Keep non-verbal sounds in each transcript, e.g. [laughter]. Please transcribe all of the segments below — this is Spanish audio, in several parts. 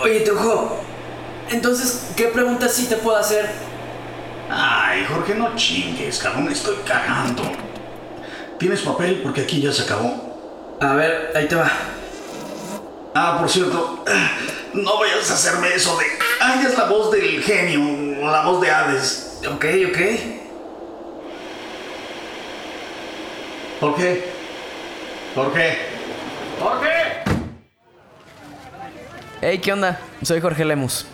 Oye, Trujo, entonces, ¿qué preguntas sí te puedo hacer? Ay, Jorge, no chingues, cabrón, estoy cagando. ¿Tienes papel? Porque aquí ya se acabó. A ver, ahí te va. Ah, por cierto, no vayas a hacerme eso de. Ay, es la voz del genio, la voz de Hades. Ok, ok. Jorge. Jorge. Jorge. Hey, ¿qué onda? Soy Jorge Lemus.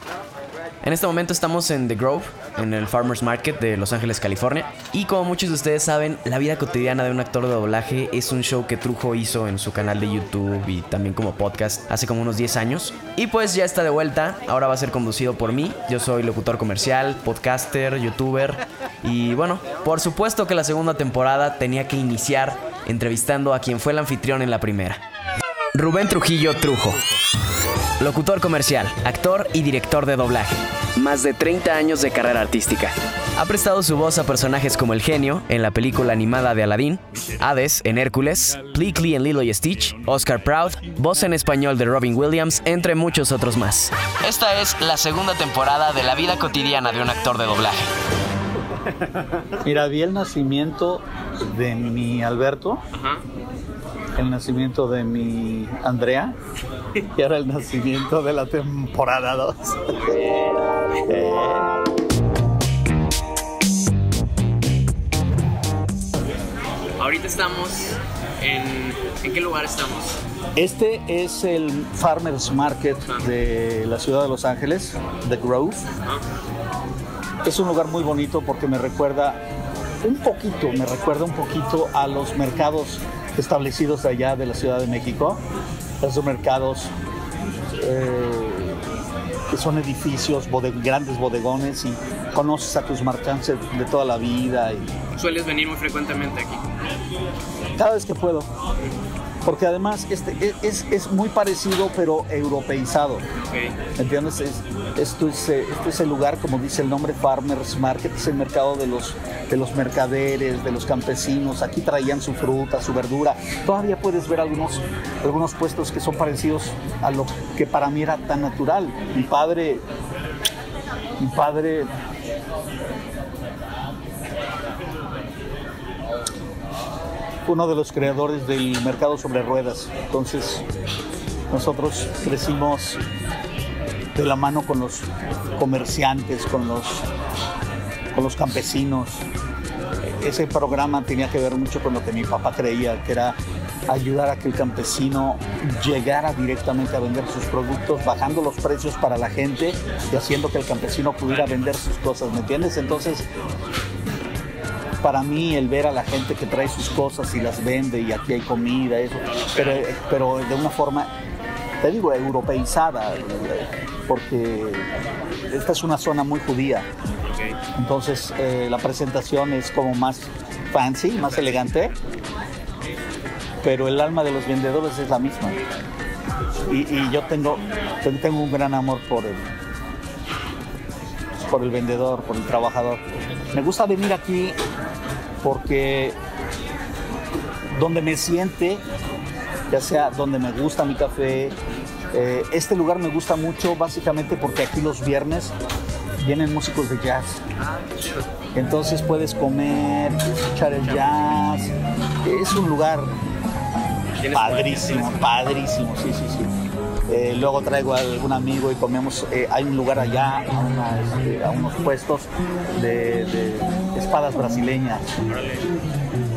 En este momento estamos en The Grove, en el Farmers Market de Los Ángeles, California. Y como muchos de ustedes saben, la vida cotidiana de un actor de doblaje es un show que Trujo hizo en su canal de YouTube y también como podcast hace como unos 10 años. Y pues ya está de vuelta, ahora va a ser conducido por mí. Yo soy locutor comercial, podcaster, youtuber. Y bueno, por supuesto que la segunda temporada tenía que iniciar entrevistando a quien fue el anfitrión en la primera. Rubén Trujillo Trujo. Locutor comercial, actor y director de doblaje. Más de 30 años de carrera artística. Ha prestado su voz a personajes como el genio en la película animada de Aladdin, Hades en Hércules, Pleakley en Lilo y Stitch, Oscar Proud, voz en español de Robin Williams, entre muchos otros más. Esta es la segunda temporada de la vida cotidiana de un actor de doblaje. Mira, vi el nacimiento de mi Alberto, el nacimiento de mi Andrea y ahora el nacimiento de la temporada 2. Ahorita estamos en... ¿En qué lugar estamos? Este es el Farmers Market de la ciudad de Los Ángeles, The Grove. Es un lugar muy bonito porque me recuerda un poquito, me recuerda un poquito a los mercados establecidos allá de la Ciudad de México. Esos mercados eh, que son edificios, bode- grandes bodegones y conoces a tus marchantes de toda la vida y Sueles venir muy frecuentemente aquí. cada vez que puedo. Porque además este, es- es, es muy parecido pero europeizado. ¿Me entiendes? Es- esto, es, eh, este es el lugar, como dice el nombre, Farmers Market, es el mercado de los, de los mercaderes, de los campesinos. Aquí traían su fruta, su verdura. Todavía puedes ver algunos, algunos puestos que son parecidos a lo que para mí era tan natural. Mi padre, mi padre uno de los creadores del mercado sobre ruedas. Entonces, nosotros crecimos de la mano con los comerciantes, con los, con los campesinos. Ese programa tenía que ver mucho con lo que mi papá creía, que era ayudar a que el campesino llegara directamente a vender sus productos, bajando los precios para la gente y haciendo que el campesino pudiera vender sus cosas, ¿me entiendes? Entonces, para mí el ver a la gente que trae sus cosas y las vende y aquí hay comida, eso, pero, pero de una forma, te digo, europeizada, porque esta es una zona muy judía. Entonces eh, la presentación es como más fancy, más elegante, pero el alma de los vendedores es la misma. Y, y yo tengo, tengo un gran amor por el, por el vendedor, por el trabajador. Me gusta venir aquí porque donde me siente, ya sea donde me gusta mi café, eh, este lugar me gusta mucho básicamente porque aquí los viernes vienen músicos de jazz. Entonces puedes comer, escuchar el jazz. Es un lugar padrísimo, padrísimo, sí, sí, sí. Eh, luego traigo a algún amigo y comemos. eh, hay un lugar allá, a, este, a unos puestos de, de espadas brasileñas,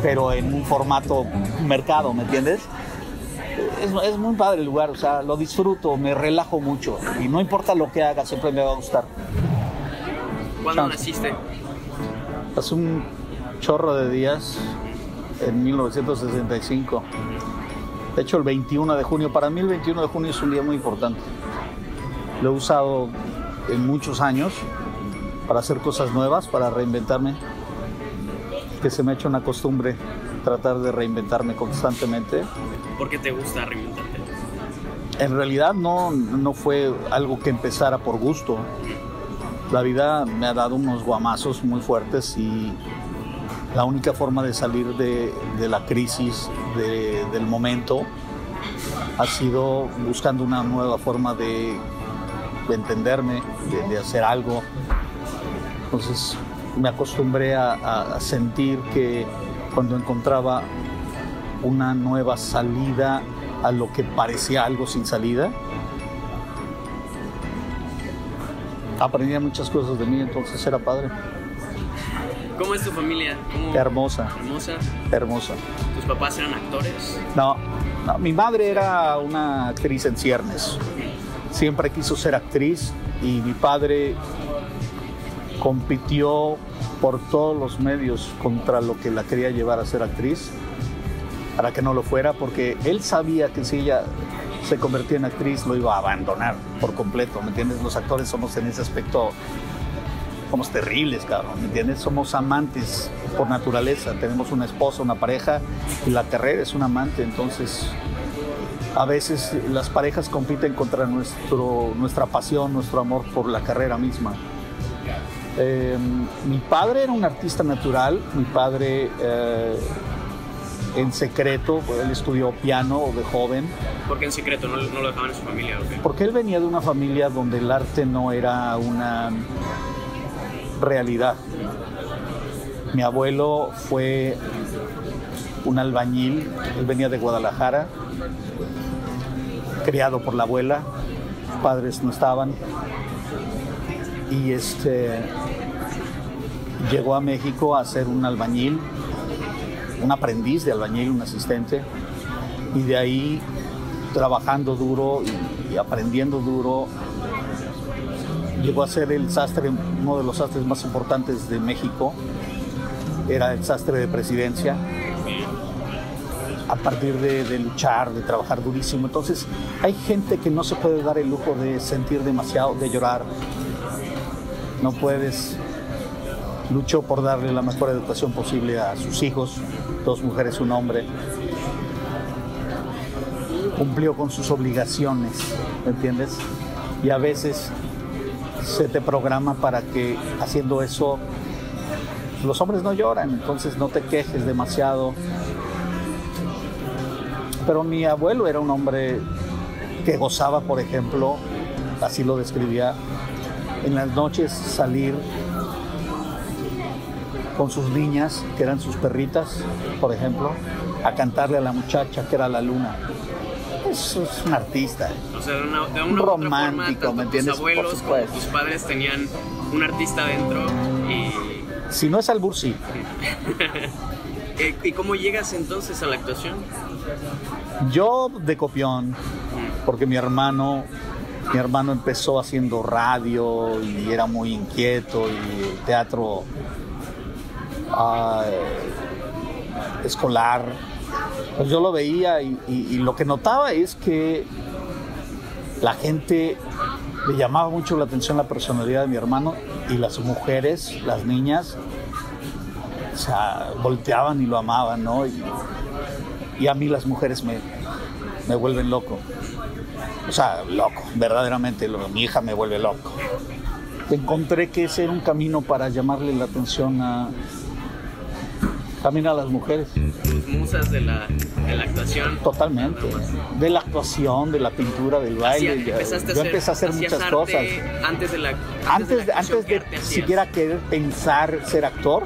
pero en un formato mercado, ¿me entiendes? Es, es muy padre el lugar, o sea, lo disfruto, me relajo mucho y no importa lo que haga, siempre me va a gustar. ¿Cuándo Chance. naciste? Hace un chorro de días, en 1965. De hecho, el 21 de junio, para mí el 21 de junio es un día muy importante. Lo he usado en muchos años para hacer cosas nuevas, para reinventarme, que se me ha hecho una costumbre tratar de reinventarme constantemente. ¿Por qué te gusta reinventarte? En realidad no, no fue algo que empezara por gusto. La vida me ha dado unos guamazos muy fuertes y la única forma de salir de, de la crisis de- del momento ha sido buscando una nueva forma de de entenderme, de, de hacer algo. Entonces me acostumbré a, a sentir que cuando encontraba una nueva salida a lo que parecía algo sin salida, aprendía muchas cosas de mí, entonces era padre. ¿Cómo es tu familia? ¿Cómo- Hermosa, Hermosa. hermosa. ¿Tus papás eran actores? No, no, mi madre era una actriz en ciernes. Siempre quiso ser actriz y mi padre compitió por todos los medios contra lo que la quería llevar a ser actriz para que no lo fuera porque él sabía que si ella se convertía en actriz lo iba a abandonar por completo, ¿me? Los actores somos en ese aspecto somos terribles, cabrón, ¿me entiendes? Somos amantes por naturaleza, tenemos una esposa, una pareja y la carrera es un amante, entonces a veces las parejas compiten contra nuestro, nuestra pasión, nuestro amor por la carrera misma. Eh, mi padre era un artista natural, mi padre eh, en secreto, él estudió piano de joven, Porque en secreto no, no lo dejaban en su familia, ¿o qué? porque él venía de una familia donde el arte no era una realidad. Mi abuelo fue un albañil, él venía de Guadalajara, criado por la abuela, padres no estaban, y este llegó a México a ser un albañil, un aprendiz de albañil, un asistente, y de ahí trabajando duro y, aprendiendo duro, llegó a ser el sastre, uno de los sastres más importantes de México, era el sastre de presidencia, a partir de luchar, de trabajar durísimo. Entonces, hay gente que no se puede dar el lujo de sentir demasiado, de llorar. No puedes. Luchó por darle la mejor educación posible a sus hijos, dos mujeres, un hombre. Cumplió con sus obligaciones, ¿me entiendes? Y a veces se te programa para que haciendo eso los hombres no lloran, entonces no te quejes demasiado. Pero mi abuelo era un hombre que gozaba, por ejemplo, así lo describía, en las noches salir con sus niñas, que eran sus perritas, por ejemplo, a cantarle a la muchacha que era la luna. Es, es un artista. O sea, de una, de Un una u otra romántico, forma, ¿me entiendes? tus abuelos Por supuesto. tus padres tenían un artista dentro y... Si no es albur, sí. [laughs] Eh, ¿Y cómo llegas entonces a la actuación? Yo de copión, porque mi hermano, mi hermano empezó haciendo radio y era muy inquieto y teatro ah, escolar. Pues yo lo veía y lo que notaba es que la gente le llamaba mucho la atención la personalidad de mi hermano y las mujeres, las niñas, o sea, volteaban y lo amaban, ¿no? Y, y a mí las mujeres me, me vuelven loco. O sea, loco, verdaderamente, lo- mi hija me vuelve loco. Encontré que ese era un camino para llamarle la atención a, también a las mujeres. Tus musas de la, de la actuación. Totalmente. De la actuación, de la pintura, del baile. A yo hacer- empecé a hacer muchas arte cosas. Antes de la Antes de, de, la actuación, antes ¿qué de siquiera querer pensar ser actor,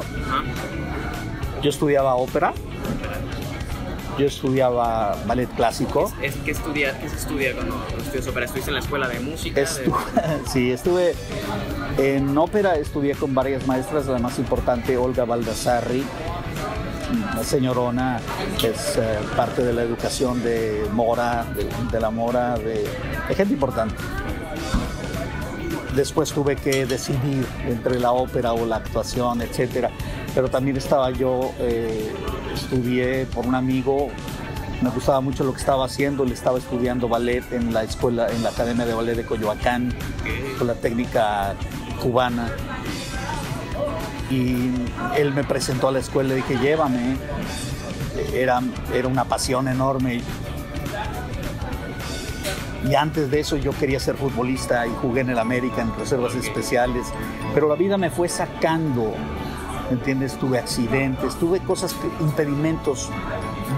yo estudiaba ópera, yo estudiaba ballet clásico. Es, ¿qué, estudia, ¿Qué se estudia cuando estudias ópera? ¿Estuviste en la escuela de música? de- [laughs] sí, estuve en ópera, estudié con varias maestras, la más importante, Olga Baldassarri, una señorona que es eh, parte de la educación de Mora, de, de la Mora, de, de gente importante. Después tuve que decidir entre la ópera o la actuación, etcétera. Pero también estaba yo, eh, estudié por un amigo, me gustaba mucho lo que estaba haciendo, le estaba estudiando ballet en la escuela, en la Academia de Ballet de Coyoacán, con la técnica cubana. Y él me presentó a la escuela, le dije, llévame. Era, era una pasión enorme. Y antes de eso yo quería ser futbolista y jugué en el América en reservas especiales. Pero la vida me fue sacando, ¿me entiendes? Tuve accidentes, tuve cosas, que- impedimentos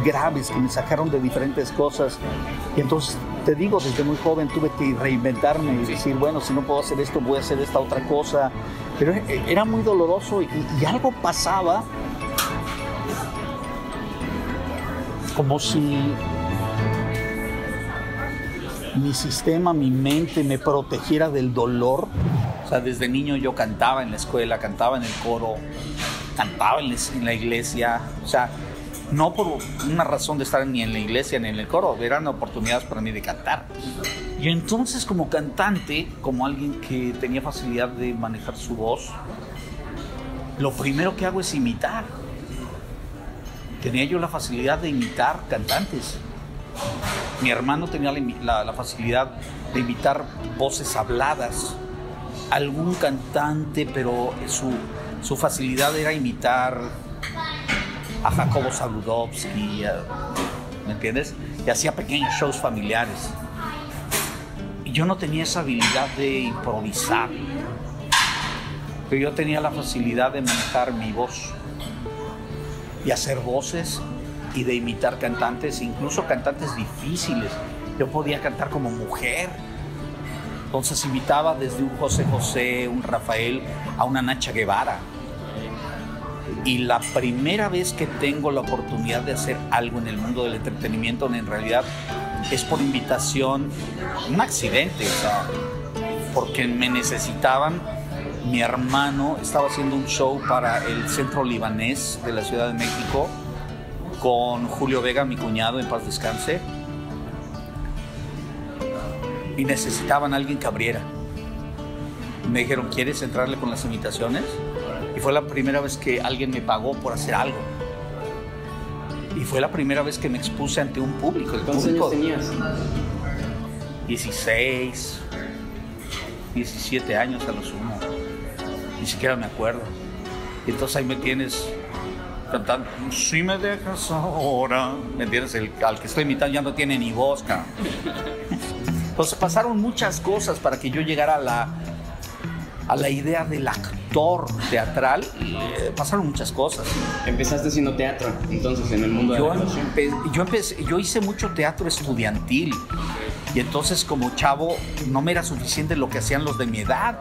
graves que me sacaron de diferentes cosas. Y entonces te digo, desde muy joven tuve que reinventarme y decir, bueno, si no puedo hacer esto, voy a hacer esta otra cosa. Pero e, era muy doloroso y, y algo pasaba como si mi sistema, mi mente me protegiera del dolor. O sea, desde niño yo cantaba en la escuela, cantaba en el coro, cantaba en la iglesia. O sea, no por una razón de estar ni en la iglesia ni en el coro, eran oportunidades para mí de cantar. Y entonces como cantante, como alguien que tenía facilidad de manejar su voz, lo primero que hago es imitar. Tenía yo la facilidad de imitar cantantes. Mi hermano tenía la, facilidad de imitar voces habladas. Algún cantante, pero su, su facilidad era imitar a Jacobo Saludowski, ¿me entiendes? Y hacía pequeños shows familiares. Y yo no tenía esa habilidad de improvisar, pero yo tenía la facilidad de manejar mi voz y hacer voces y de imitar cantantes, incluso cantantes difíciles. Yo podía cantar como mujer. Entonces imitaba desde un José José, un Rafael, a una Nacha Guevara. Y la primera vez que tengo la oportunidad de hacer algo en el mundo del entretenimiento, en realidad es por invitación, un accidente, o sea, porque me necesitaban. Mi hermano estaba haciendo un show para el centro libanés de la Ciudad de México con Julio Vega, mi cuñado, en paz descanse. Y necesitaban a alguien que abriera. Me dijeron, ¿quieres entrarle con las invitaciones? Y fue la primera vez que alguien me pagó por hacer algo. Y fue la primera vez que me expuse ante un público. ¿Cuántos años tenías? 16, 17 años a lo sumo. Ni siquiera me acuerdo. Y entonces ahí me tienes cantando, si me dejas ahora, ¿me entiendes? El, al que estoy imitando ya no tiene ni voz, Entonces pasaron muchas cosas para que yo llegara a la, a la idea del actor teatral. Eh, pasaron muchas cosas. Empezaste haciendo teatro, entonces, en el mundo yo de la yo, empecé, yo hice mucho teatro estudiantil. Y entonces como chavo no me era suficiente lo que hacían los de mi edad.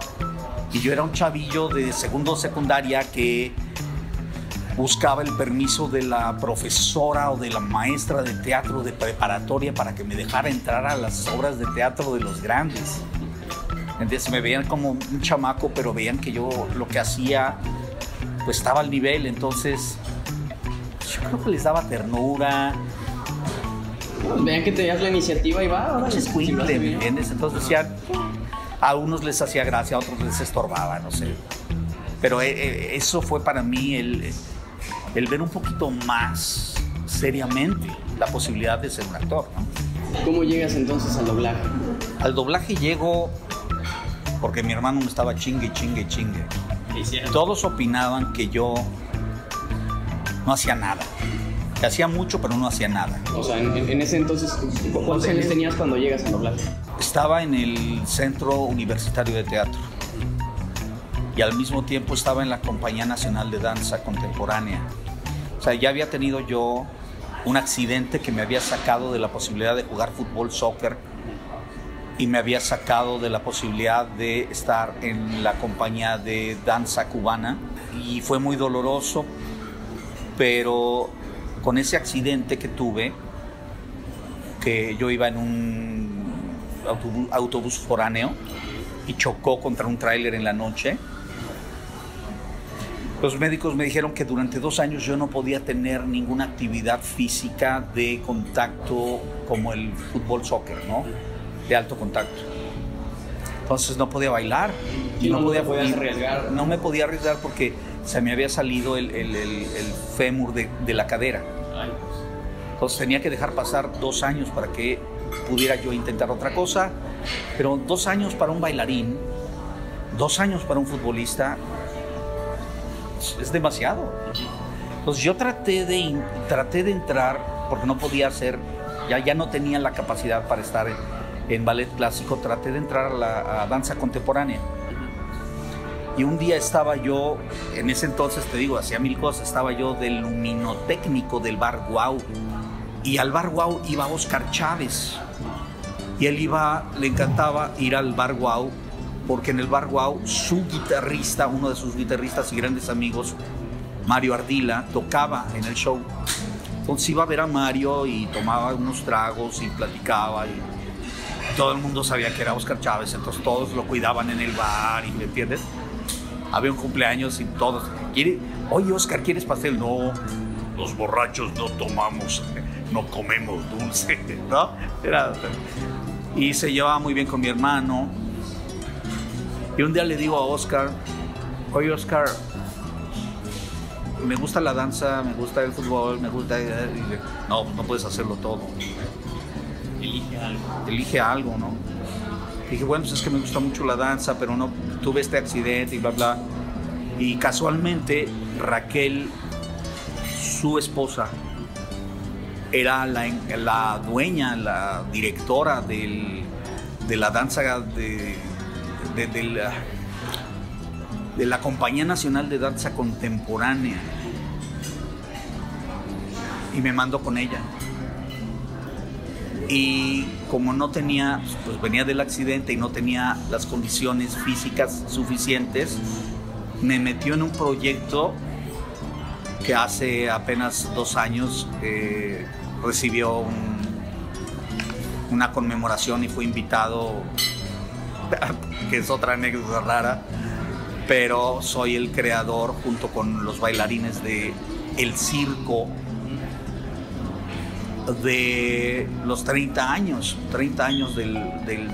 Y yo era un chavillo de segundo secundaria que buscaba el permiso de la profesora o de la maestra de teatro de preparatoria para que me dejara entrar a las obras de teatro de los grandes. Entonces me veían como un chamaco, pero veían que yo lo que hacía pues estaba al nivel, entonces yo creo que les daba ternura. vean que tenías la iniciativa y va, ahora es ¿me entiendes? Entonces decían, a unos les hacía gracia, a otros les estorbaba, no sé. Pero eh, eh, eso fue para mí el, el ver un poquito más seriamente la posibilidad de ser un actor. ¿Cómo llegas entonces al doblaje? Al doblaje llego porque mi hermano me estaba chingue, chingue, chingue. Todos opinaban que yo no hacía nada. Que hacía mucho, pero no hacía nada. O sea, en, ese entonces, ¿cuántos años tenías cuando llegas al doblaje? Estaba en el Centro Universitario de Teatro. Y al mismo tiempo estaba en la Compañía Nacional de Danza Contemporánea. O sea, ya había tenido yo un accidente que me había sacado de la posibilidad de jugar fútbol, soccer, y me había sacado de la posibilidad de estar en la compañía de danza cubana. Y fue muy doloroso, pero con ese accidente que tuve, que yo iba en un autobús, foráneo y chocó contra un tráiler en la noche, los médicos me dijeron que durante dos años yo no podía tener ninguna actividad física de contacto como el fútbol, soccer, ¿no? De alto contacto. Entonces no podía bailar. Y no, podía, arriesgar. No me podía arriesgar porque se me había salido el, fémur de, de, la cadera. Entonces tenía que dejar pasar dos años para que pudiera yo intentar otra cosa. Pero dos años para un bailarín, dos años para un futbolista, es demasiado. Entonces yo traté de, traté de entrar, porque no podía hacer, ya, ya no tenía la capacidad para estar en, ballet clásico, traté de entrar a la danza contemporánea. Y un día estaba yo, en ese entonces te digo, hacía mil cosas, estaba yo del luminotécnico del bar Guau. Y al bar Guau iba Oscar Chávez. Y él iba, le encantaba ir al bar Wow, porque en el bar Wow su guitarrista, uno de sus guitarristas y grandes amigos, Mario Ardila, tocaba en el show. Entonces iba a ver a Mario y tomaba unos tragos y platicaba y todo el mundo sabía que era Oscar Chávez, entonces todos lo cuidaban en el bar y ¿me entiendes? Había un cumpleaños y todos, ¿quiere? Oye Oscar, ¿quieres pastel? No, los borrachos no tomamos, no comemos dulce, [laughs] ¿no? Era, y se llevaba muy bien con mi hermano. Y un día le digo a Oscar, oye Oscar, me gusta la danza, me gusta el fútbol, me gusta... y le- no, no puedes hacerlo todo. Elige algo. Elige algo, ¿no? Dije, bueno, pues es que me gusta mucho la danza, pero no tuve este accidente y bla, bla. Y casualmente Raquel, su esposa, era la, la dueña, la directora del- de la danza de, de- la, de la Compañía Nacional de Danza Contemporánea. Y me mando con ella. Y como no tenía, pues venía del accidente y no tenía las condiciones físicas suficientes, me metió en un proyecto que hace apenas dos años eh, recibió un- una conmemoración y fue invitado, [laughs] que es otra anécdota rara, pero soy el creador junto con los bailarines de El Circo de los 30 años, 30 años del, del-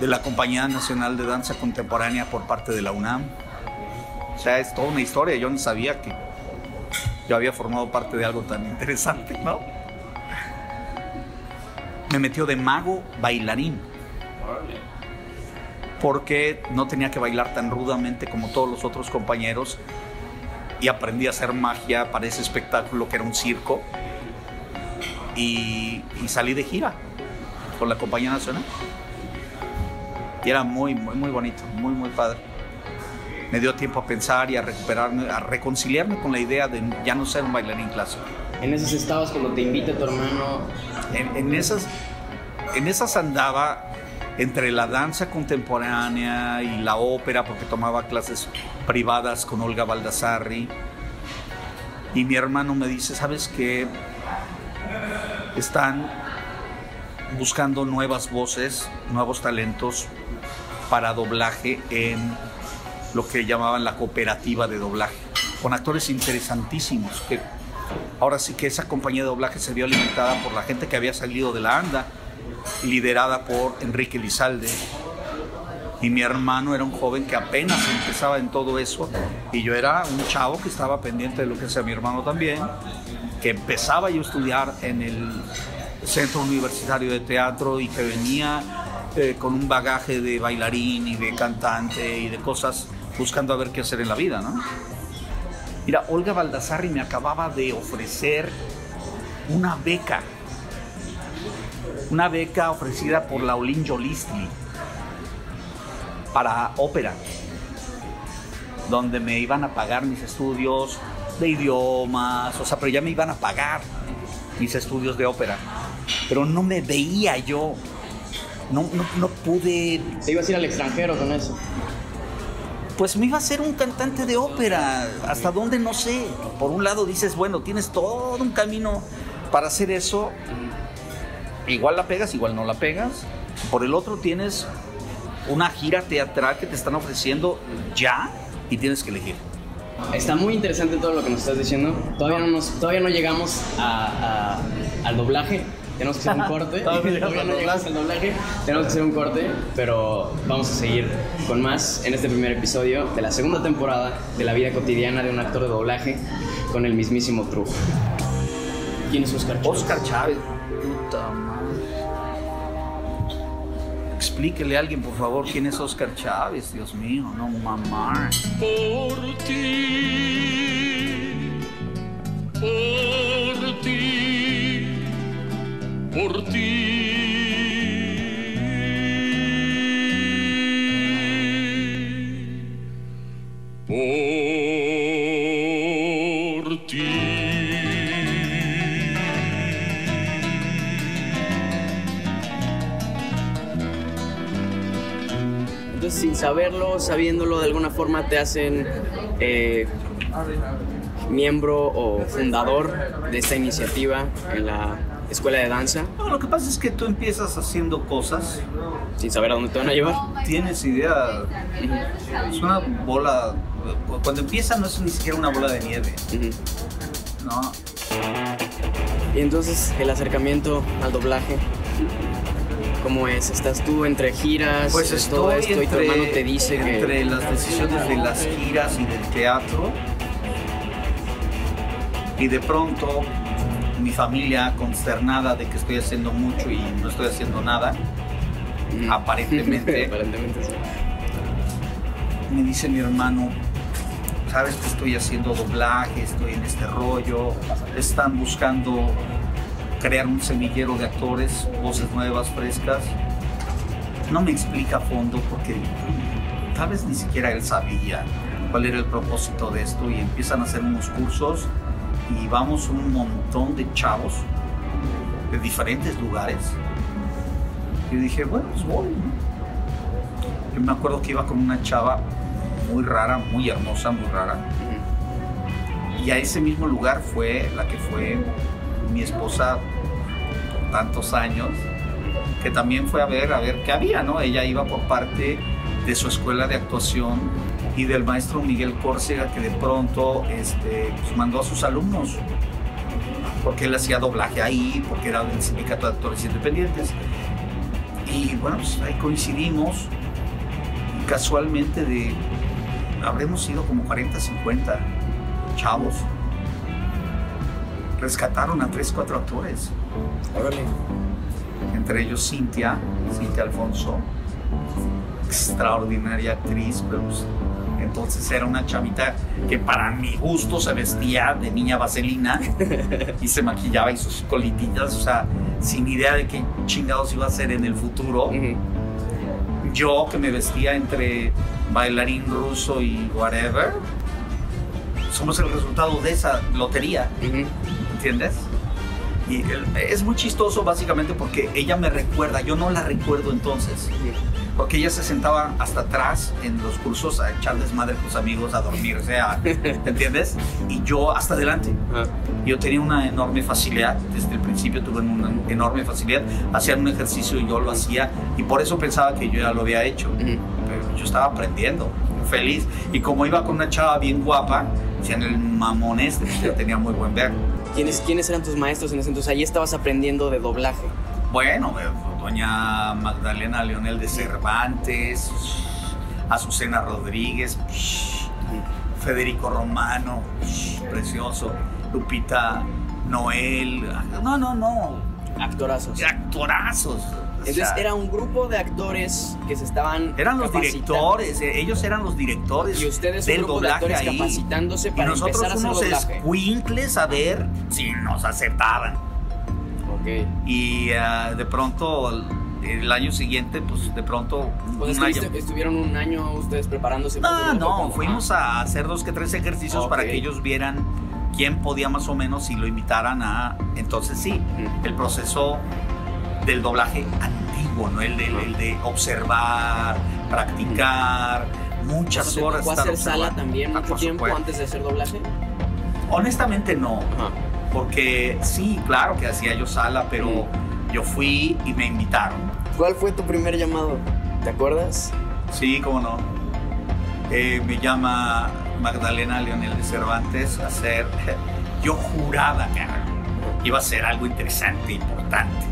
de la Compañía Nacional de Danza Contemporánea por parte de la UNAM. O sea, es toda una historia. Yo no sabía que yo había formado parte de algo tan interesante. Me metió de mago bailarín. Porque no tenía que bailar tan rudamente como todos los otros compañeros. Y aprendí a hacer magia para ese espectáculo que era un circo. Y, y salí de gira con la Compañía Nacional. Y era muy, muy, muy bonito, muy, muy padre. Me dio tiempo a pensar y a recuperarme, a reconciliarme con la idea de ya no ser un bailarín clásico. En esos estabas cuando te invita tu hermano. En, en esas, en esas andaba entre la danza contemporánea y la ópera, porque tomaba clases privadas con Olga Baldassarri. Y mi hermano me dice, ¿sabes qué? Están buscando nuevas voces, nuevos talentos para doblaje en lo que llamaban la cooperativa de doblaje, con actores interesantísimos que Ahora sí que esa compañía de doblaje se vio alimentada por la gente que había salido de la ANDA, liderada por Enrique Lizalde. Y mi hermano era un joven que apenas empezaba en todo eso. Y yo era un chavo que estaba pendiente de lo que hacía mi hermano también, que empezaba yo a estudiar en el Centro Universitario de Teatro y que venía eh, con un bagaje de bailarín y de cantante y de cosas buscando a ver qué hacer en la vida, ¿no? Mira, Olga Baldassarri me acababa de ofrecer una beca. Una beca ofrecida por la Olin Jolistli para ópera, donde me iban a pagar mis estudios de idiomas, o sea, pero ya me iban a pagar mis estudios de ópera. Pero no me veía yo, no, no, no pude Te ibas a ir al extranjero con eso. pues me iba a ser un cantante de ópera. ¿Hasta dónde? No sé. Por un lado dices, bueno, tienes todo un camino para hacer eso. Igual la pegas, igual no la pegas. Por el otro tienes una gira teatral que te están ofreciendo ya y tienes que elegir. Está muy interesante todo lo que nos estás diciendo. Todavía no, nos, todavía no llegamos a- a- al doblaje. Tenemos que hacer un [laughs] corte. [laughs] Todavía no llegamos al no llegamos al doblaje. Tenemos que hacer un corte, pero vamos a seguir con más en este primer episodio de la segunda temporada de la vida cotidiana de un actor de doblaje con el mismísimo truco. ¿Quién es Oscar Chávez? Oscar Chávez. Puta madre. Explíquele a alguien, por favor, quién es Oscar Chávez. Dios mío, no mamá. por ti, por ti, por ti, por saberlo, sabiéndolo, de alguna forma te hacen eh, miembro o fundador de esta iniciativa en la escuela de danza, No, lo que pasa es que tú empiezas haciendo cosas, sin saber a dónde te van a llevar. tienes idea, es una bola, cuando empieza no es ni siquiera una bola de nieve. ¿no? Y entonces el acercamiento al doblaje, ¿cómo es? ¿Estás tú entre giras, Pues es todo esto y tu entre, hermano te dice que... entre las decisiones de las giras y del teatro y de pronto mi familia consternada de que estoy haciendo mucho y no estoy haciendo nada, Ujú. aparentemente [laughs] Aparentemente sí. me dice mi hermano, sabes que estoy haciendo doblaje, estoy en este rollo, están buscando crear un semillero de actores, voces nuevas, frescas. No me explica a fondo porque tal vez ni siquiera él sabía cuál era el propósito de esto y empiezan a hacer unos cursos y vamos un montón de chavos de diferentes lugares. Y dije, bueno, pues voy. ¿no? Yo me acuerdo que iba con una chava muy rara, muy hermosa, muy rara. Y a ese mismo lugar fue la que fue mi esposa tantos años, que también fue a ver, a ver qué había, ¿no? Ella iba por parte de su escuela de actuación y del maestro Miguel Córcega, que de pronto este, pues, mandó a sus alumnos, porque él hacía doblaje ahí, porque era del sindicato de actores independientes. Y bueno, pues ahí coincidimos casualmente de habremos sido como 40, 50 chavos. Rescataron a 3, 4 actores, Órale. entre ellos Cintia, Cintia Alfonso, extraordinaria actriz, pero pues, entonces era una chavita que para mi gusto se vestía de niña vaselina [laughs] y se maquillaba y sus colititas, o sea, sin idea de qué chingados iba a ser en el futuro. Yo que me vestía entre bailarín ruso y whatever, somos el resultado de esa lotería. ¿entiendes? Y el- es muy chistoso básicamente porque ella me recuerda, yo no la recuerdo entonces, porque ella se sentaba hasta atrás en los cursos a echar desmadre con sus amigos, a dormir, o sea, [laughs] ¿entiendes? Y yo hasta adelante. Ajá. Yo tenía una enorme facilidad, desde el principio tuve una enorme facilidad, hacían un ejercicio y yo lo hacía y por eso pensaba que yo ya lo había hecho. Pero yo estaba aprendiendo, feliz. Y como iba con una chava bien guapa, decían el mamón este, yo tenía muy buen ver. ¿Quiénes, ¿Quiénes eran tus maestros en ese entonces? Ahí estabas aprendiendo de doblaje. Bueno, eh, doña Magdalena Leonel de Cervantes, Azucena Rodríguez, Federico Romano, precioso, Lupita Noel, no, no, no, Actorazos. actorazos. Entonces sea, era un grupo de actores que se estaban Eran los directores, eh, ellos eran los directores Y ustedes un del grupo de doblaje actores ahí. capacitándose Y para nosotros empezar a hacer unos doblaje. escuincles a ver si nos aceptaban. Ok. Y ah, de pronto, el, año siguiente, pues de pronto... Pues un año- estuviste- estuvieron un año ustedes preparándose para No, fuimos a hacer dos que tres ejercicios Ok. para que ellos vieran quién podía más o menos y lo invitaran a... Entonces sí, el proceso del doblaje antiguo, ¿no? El de, el de observar, practicar, muchas ¿te horas tocó estar hacer sala observando. también Ah, mucho tiempo supuesto. antes de hacer doblaje? Honestamente no, Ajá. porque sí, claro que hacía yo sala, pero yo fui y me invitaron. ¿Cuál fue tu primer llamado? ¿Te acuerdas? Sí, cómo no. Eh, me llama Magdalena Leonel de Cervantes a hacer. [laughs] Yo juraba que iba a ser algo interesante, importante.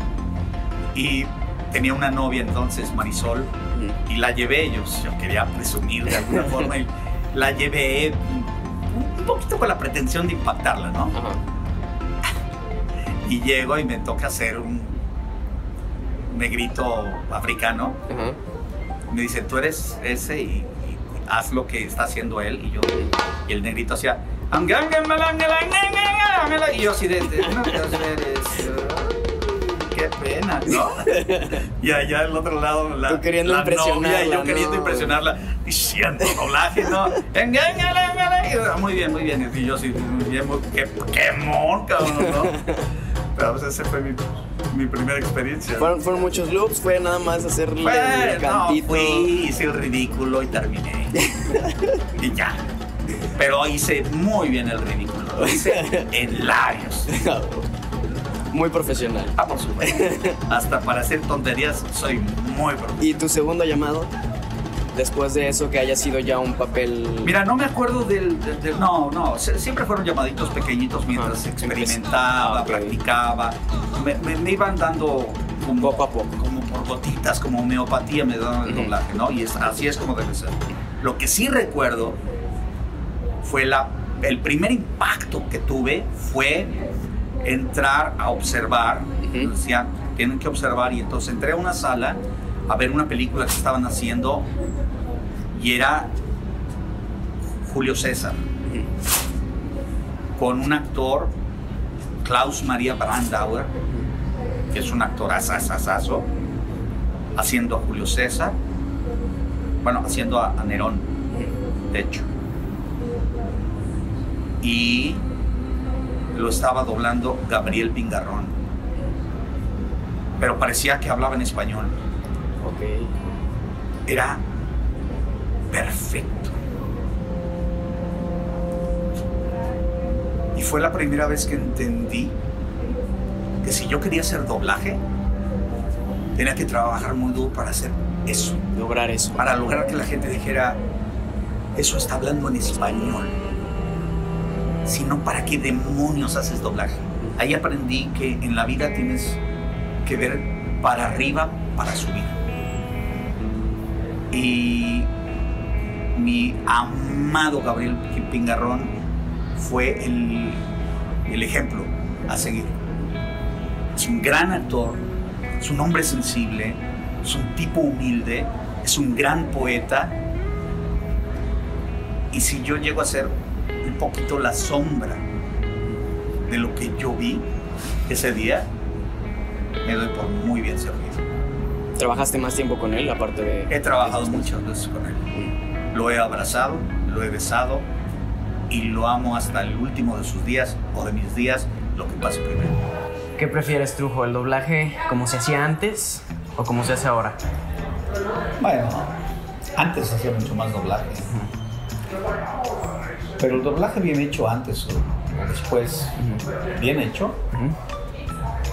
Y tenía una novia entonces, Marisol, y la llevé. Yo, yo quería presumir de alguna [laughs] forma y la llevé un- un poquito con la pretensión de impactarla, ¿no? Ajá. Y llego y me toca hacer un negrito africano. Me dice, tú eres ese y, y haz lo que está haciendo él. Y yo, y el negrito hacía, y yo así de, de, hacer eso. Qué pena, ¿no? [laughs] Y allá al otro lado, la, Tú queriendo la novia y yo ¿no? queriendo impresionarla, diciendo doblaje, ¿no? Y yo, Muy bien, muy bien. Y yo así, muy bien, qué, qué mon, cabrón, ¿no? Pero pues ese fue mi, mi primera experiencia. ¿Fueron, fueron muchos loops? ¿Fue nada más hacerle Fue- el no, cantito? fui, hice el ridículo y terminé. [laughs] y ya. Pero hice muy bien el ridículo. Lo hice en labios. [laughs] Muy profesional. Ah, por supuesto. [laughs] Hasta para hacer tonterías soy muy profesional. ¿Y tu segundo llamado? Después de eso, que haya sido ya un papel... Mira, no me acuerdo del, del- del- no, no, siempre fueron llamaditos pequeñitos mientras Ah, experimentaba, ah, ok. practicaba. Me, me- me iban dando como, Poco a poco. como por gotitas, como homeopatía me daban el Ujú. doblaje, ¿no? Y es, así es como debe ser. Lo que sí recuerdo fue la, el primer impacto que tuve fue entrar a observar, Ujú. decían, tienen que observar, y entonces entré a una sala a ver una película que estaban haciendo y era Julio César con un actor Klaus Maria Brandauer que es un actor asasasazo haciendo a Julio César bueno haciendo a, a Nerón de hecho y lo estaba doblando Gabriel Pingarrón pero parecía que hablaba en español Ok. era perfecto. Y fue la primera vez que entendí que si yo quería hacer doblaje, tenía que trabajar muy duro para hacer eso, Lograr eso. para lograr que la gente dijera, eso está hablando en español. Si no, ¿para qué demonios haces doblaje? Ahí aprendí que en la vida tienes que ver para arriba para subir. Y mi amado Gabriel Pingarrón fue el, el ejemplo a seguir. Es un gran actor, es un hombre sensible, es un tipo humilde, es un gran poeta. Y si yo llego a ser un poquito la sombra de lo que yo vi ese día, me doy por muy bien servido. ¿Trabajaste más tiempo con él, aparte de...? He trabajado muchas veces con él. Lo he abrazado, lo he besado y lo amo hasta el último de sus días o de mis días, lo que pase primero. ¿Qué prefieres, Trujo? ¿El doblaje como se hacía antes o como se hace ahora? Bueno, antes hacía mucho más doblaje. Pero el doblaje bien hecho antes o después, bien hecho,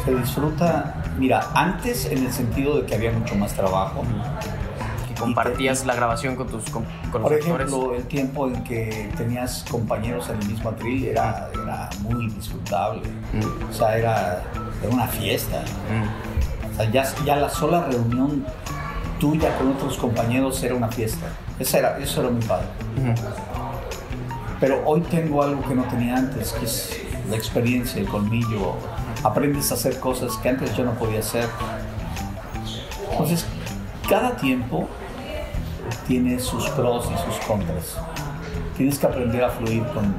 se disfruta, mira, antes en el sentido de que había mucho más trabajo. Que compartías la grabación con tus con, con los Por actores. ejemplo, el tiempo en que tenías compañeros en el mismo atril era, era muy disfrutable. O sea, era, era una fiesta. O sea, ya, ya la sola reunión tuya con otros compañeros era una fiesta. Esa era, eso era muy padre. Pero hoy tengo algo que no tenía antes, que es la experiencia, el colmillo. Aprendes a hacer cosas que antes yo no podía hacer. Entonces, cada tiempo tiene sus pros y sus contras. Tienes que aprender a fluir con,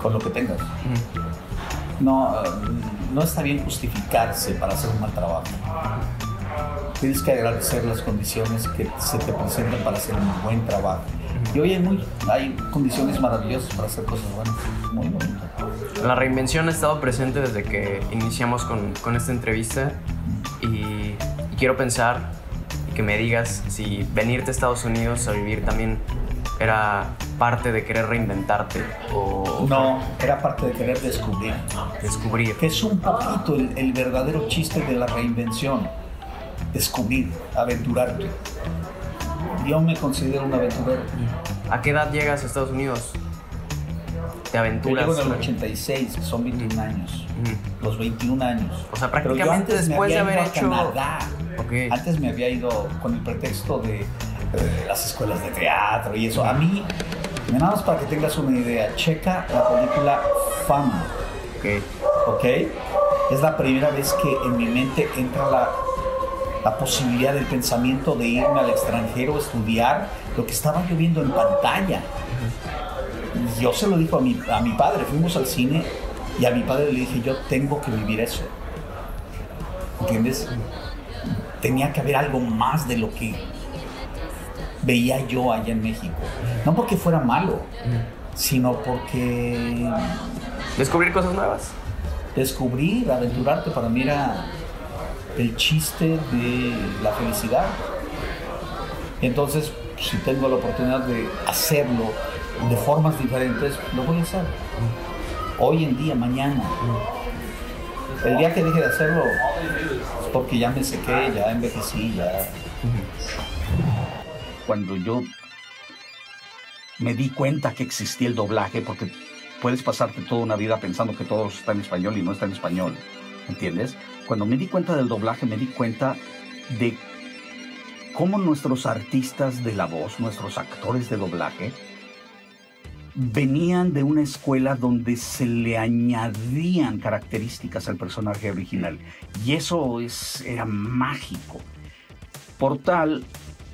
con lo que tengas. No, eh, no está bien justificarse para hacer un mal trabajo. Tienes que agradecer las condiciones que se te presentan para hacer un buen trabajo. Y hoy hay, muy, hay condiciones maravillosas para hacer cosas buenas. Muy bonito. La reinvención ha estado presente desde que iniciamos con, con esta entrevista y, y quiero pensar que me digas si venirte a Estados Unidos a vivir también era parte de querer reinventarte o No, era parte de querer descubrir. descubrir. Que es un poquito el, el verdadero chiste de la reinvención. Descubrir, aventurarte. Yo me considero un aventurero. ¿A qué edad llegas a Estados Unidos? ¿Te Yo aventuras? llego en el 86, que son 21 años. Ujú. Los 21 años. O sea, yo prácticamente después de haber hecho... Canadá. Ok. Antes me había ido con el pretexto de eh, las escuelas de teatro y eso. A mí, nada más para que tengas una idea, checa la película Fama, Ok. ¿ok? Es la primera vez que en mi mente entra la, la posibilidad del pensamiento de irme al extranjero a estudiar lo que estaba yo viendo en pantalla. Yo se lo dijo a mi, a mi padre, fuimos al cine y a mi padre le dije, yo tengo que vivir eso. ¿Entiendes? Tenía que haber algo más de lo que veía yo allá en México. No porque fuera malo, sino porque Descubrir cosas nuevas. descubrir, aventurarte para mí era, del chiste de la felicidad. Entonces, si tengo la oportunidad de hacerlo de formas diferentes, lo voy a hacer. Hoy en día, mañana. El día que deje de hacerlo es porque ya me sequé, ya envejecí, ya. Cuando yo me di cuenta que existía el doblaje, porque puedes pasarte toda una vida pensando que todo está en español y no está en español, ¿entiendes? Cuando me di cuenta del doblaje, me di cuenta de cómo nuestros artistas de la voz, nuestros actores de doblaje, venían de una escuela donde se le añadían características al personaje original. Y eso es, era mágico. Por tal,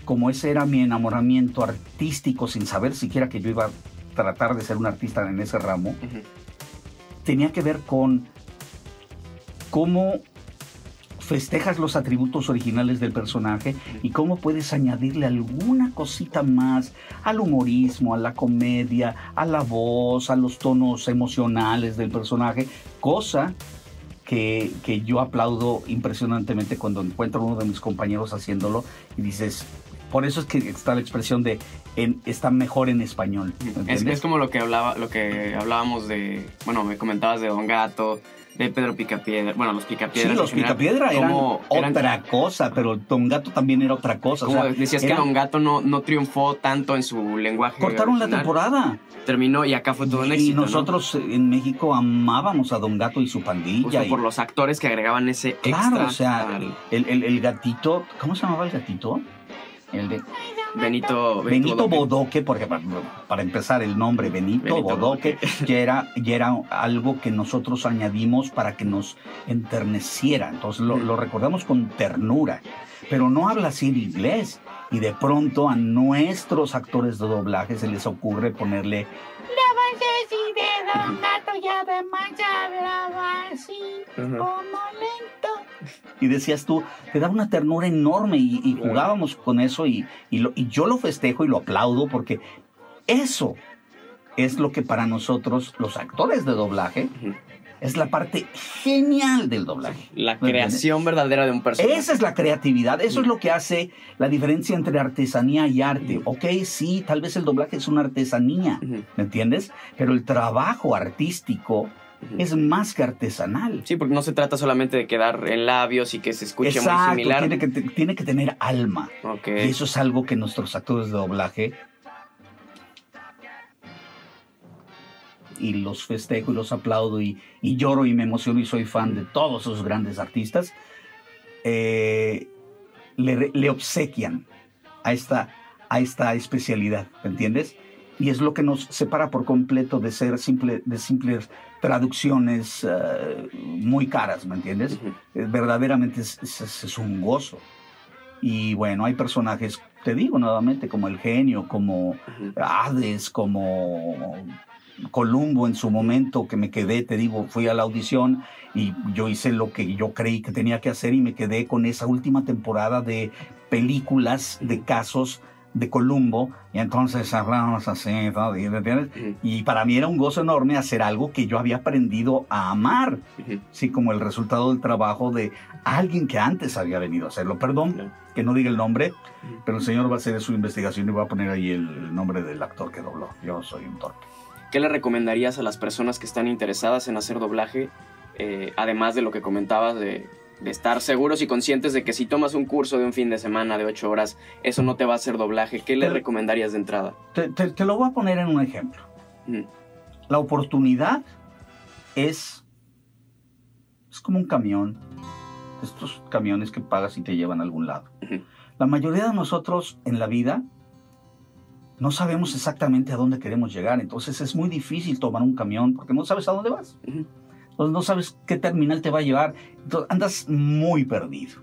como ese era mi enamoramiento artístico, sin saber siquiera que yo iba a tratar de ser un artista en ese ramo, tenía que ver con cómo festejas los atributos originales del personaje y cómo puedes añadirle alguna cosita más al humorismo, a la comedia, a la voz, a los tonos emocionales del personaje, cosa que, que yo aplaudo impresionantemente cuando encuentro a uno de mis compañeros haciéndolo y dices, por eso es que está la expresión de en, está mejor en español. ¿me Es, es como lo que hablaba, lo que hablábamos de, bueno, me comentabas de Don Gato, de Pedro Picapiedra, bueno, los Sí, Picapiedras. los en general, Picapiedra eran eran- otra cosa, pero Don Gato también era otra cosa. o como sea, decías que eran- Don Gato no, no triunfó tanto en su lenguaje. cortaron la temporada. Terminó y acá fue todo un y éxito. ¿no? nosotros en México amábamos a Don Gato y su pandilla. Justo y- por los actores que agregaban ese claro, extra. o sea, el, el- el gatito, ¿cómo se llamaba el gatito? El de Benito, Benito Bodoque. Bodoque, porque para, empezar el nombre Benito, Benito Bodoque, ya era, ya era algo que nosotros añadimos para que nos enterneciera. Entonces lo, lo recordamos con ternura. Pero no habla así en inglés. Y de pronto a nuestros actores de doblaje se les ocurre ponerle y decías tú, te da una ternura enorme y, y jugábamos con eso y, y lo- y yo lo festejo y lo aplaudo porque eso es lo que para nosotros, los actores de doblaje, es la parte genial del doblaje. La creación verdadera de un personaje. Esa es la creatividad, eso es lo que hace la diferencia entre artesanía y arte. Ok, sí, tal vez el doblaje es una artesanía, ¿me entiendes? Pero el trabajo artístico es más que artesanal. Sí, porque no se trata solamente de quedar en labios y que se escuche muy Exacto, similar. tiene que, tiene que tener alma. Ok. Y eso es algo que nuestros actores de doblaje y los festejo y los aplaudo y, y lloro y me emociono y soy fan de todos esos grandes artistas, eh, le, le obsequian a esta, a esta especialidad, ¿me entiendes? Y es lo que nos separa por completo de ser simple, de simples traducciones eh, muy caras, ¿me entiendes? Eh, verdaderamente es, es- es un gozo. Y bueno, hay personajes, te digo nuevamente, como el genio, como Ujú. Hades, como Columbo en su momento, que me quedé, te digo, fui a la audición y yo hice lo que yo creí que tenía que hacer y me quedé con esa última temporada de películas de casos de Columbo y entonces hablamos así. ¿Y para mí era un gozo enorme hacer algo que yo había aprendido a amar sí, como el resultado del trabajo de alguien que antes había venido a hacerlo. Perdón que no diga el nombre, pero el señor va a hacer su investigación y va a poner ahí el, el nombre del actor que dobló. Yo soy un torpe. ¿Qué le recomendarías a las personas que están interesadas en hacer doblaje? eh, además de lo que comentabas de, de estar seguros y conscientes de que si tomas un curso de un fin de semana de ocho horas, eso no te va a hacer doblaje. ¿Qué le Pero- recomendarías de entrada? Te, te- te lo voy a poner en un ejemplo. Ujú. La oportunidad es, es como un camión, estos camiones que pagas y te llevan a algún lado. Ujú. La mayoría de nosotros en la vida no sabemos exactamente a dónde queremos llegar, entonces es muy difícil tomar un camión porque no sabes a dónde vas. Ujú. Entonces no sabes qué terminal te va a llevar, entonces andas muy perdido.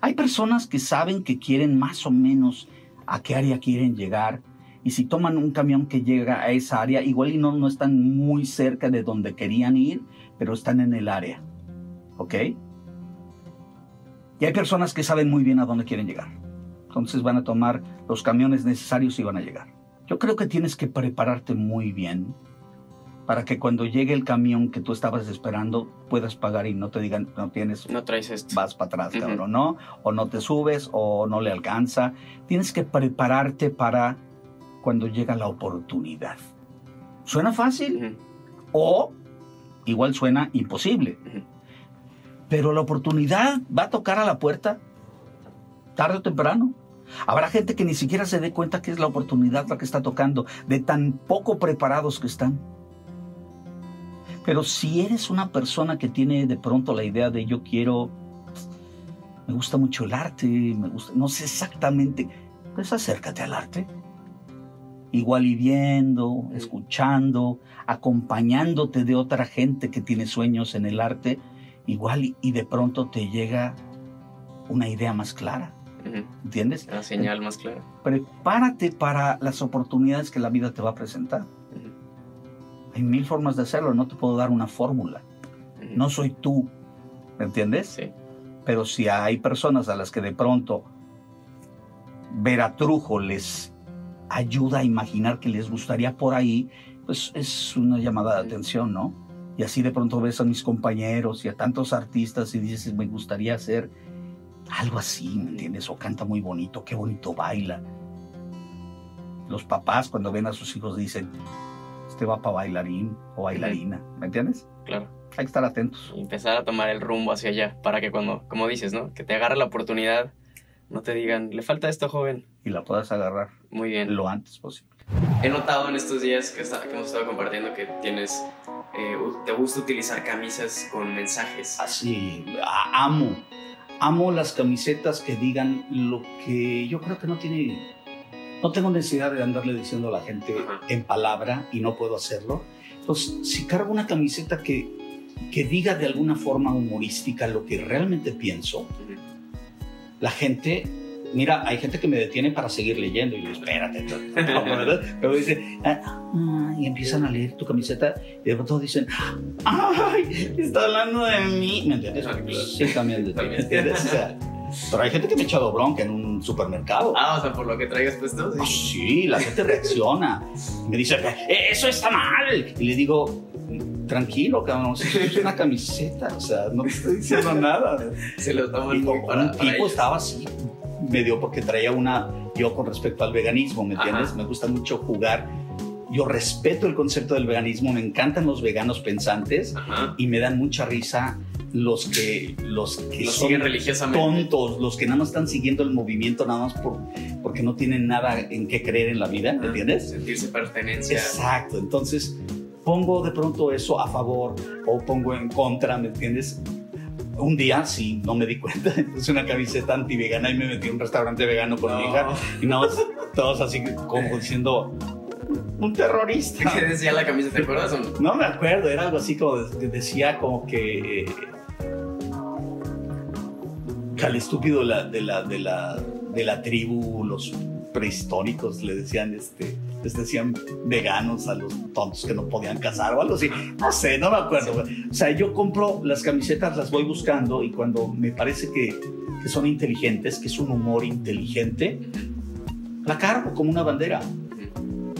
Hay personas que saben que quieren más o menos a qué área quieren llegar y si toman un camión que llega a esa área, igual y no, no están muy cerca de donde querían ir, pero están en el área. ¿Ok? Y hay personas que saben muy bien a dónde quieren llegar. Entonces van a tomar los camiones necesarios y van a llegar. Yo creo que tienes que prepararte muy bien para que cuando llegue el camión que tú estabas esperando puedas pagar y no te digan, no tienes, No traes esto. vas para atrás, Ujú. cabrón, ¿no? O no te subes o no le alcanza. Tienes que prepararte para cuando llega la oportunidad. ¿Suena fácil? O igual suena imposible. Pero la oportunidad va a tocar a la puerta tarde o temprano. Habrá gente que ni siquiera se dé cuenta que es la oportunidad la que está tocando, de tan poco preparados que están. Pero si eres una persona que tiene de pronto la idea de yo quiero, me gusta mucho el arte, me gusta, no sé exactamente, pues acércate al arte. Igual y viendo, escuchando, acompañándote de otra gente que tiene sueños en el arte, igual y, de pronto te llega una idea más clara. ¿entiendes? La señal más clara. Prepárate para las oportunidades que la vida te va a presentar. Hay mil formas de hacerlo, no te puedo dar una fórmula. No soy tú, ¿me entiendes? Sí. Pero si hay personas a las que de pronto ver a Trujo les ayuda a imaginar que les gustaría por ahí, pues es una llamada de atención, ¿no? Y así de pronto ves a mis compañeros y a tantos artistas y dices, me gustaría hacer algo así, ¿me entiendes? O canta muy bonito, qué bonito baila. Los papás cuando ven a sus hijos dicen, este va para bailarín o bailarina, ¿me entiendes? Claro. Hay que estar atentos. Y empezar a tomar el rumbo hacia allá para que cuando, como dices, ¿no? Que te agarre la oportunidad, no te digan, le falta esto, joven. Y la puedas agarrar Muy bien. lo antes posible. He notado en estos días que, está- que hemos estado compartiendo que tienes, eh, te gusta utilizar camisas con mensajes. Así, amo. Amo las camisetas que digan lo que yo creo que no tiene. No tengo necesidad de andarle diciendo a la gente en palabra y no puedo hacerlo. Entonces, si cargo una camiseta que, que diga de alguna forma humorística lo que realmente pienso, la gente, mira, hay gente que me detiene para seguir leyendo y yo, espérate, ¿verdad? [laughs] pero dice, ah, ah, y empiezan a leer tu camiseta y de pronto dicen, ay, está hablando de mí, ¿me entiendes? Sí, también de [laughs] ti, ¿me entiendes? O sea, pero hay gente que me ha echado bronca en un supermercado. Ah, o sea, por lo que traigas puesto. Sí. Sí, la gente reacciona. Me dice, "Eh, eso está mal. Y le digo, tranquilo, cabrón, si es una camiseta, o sea, no te estoy diciendo nada. Se lo toman muy un para, para tipo ellos. estaba así, me dio porque traía una, yo con respecto al veganismo, ¿me entiendes? Ajá. Me gusta mucho jugar. Yo respeto el concepto del veganismo, me encantan los veganos pensantes Ajá. y me dan mucha risa los que, los que son siguen religiosamente. tontos, los que nada más están siguiendo el movimiento nada más por, porque no tienen nada en qué creer en la vida, ¿me Ajá. entiendes? Sentirse pertenencia. Exacto, entonces pongo de pronto eso a favor o pongo en contra, ¿me entiendes? Un día, sí, no me di cuenta, [laughs] puse una camiseta anti-vegana y me metí a un restaurante vegano con mi hija y nada más, todos así como diciendo, un terrorista. ¿Qué decía la camisa? ¿Te acuerdas no? Me acuerdo, era algo así como de- decía como que eh, que al estúpido la, de la, de la, de la tribu, los prehistóricos le decían este les decían veganos a los tontos que no podían cazar o algo así. No sé, no me acuerdo. O sea, yo compro las camisetas, las voy buscando y cuando me parece que, que son inteligentes, que es un humor inteligente, la cargo como una bandera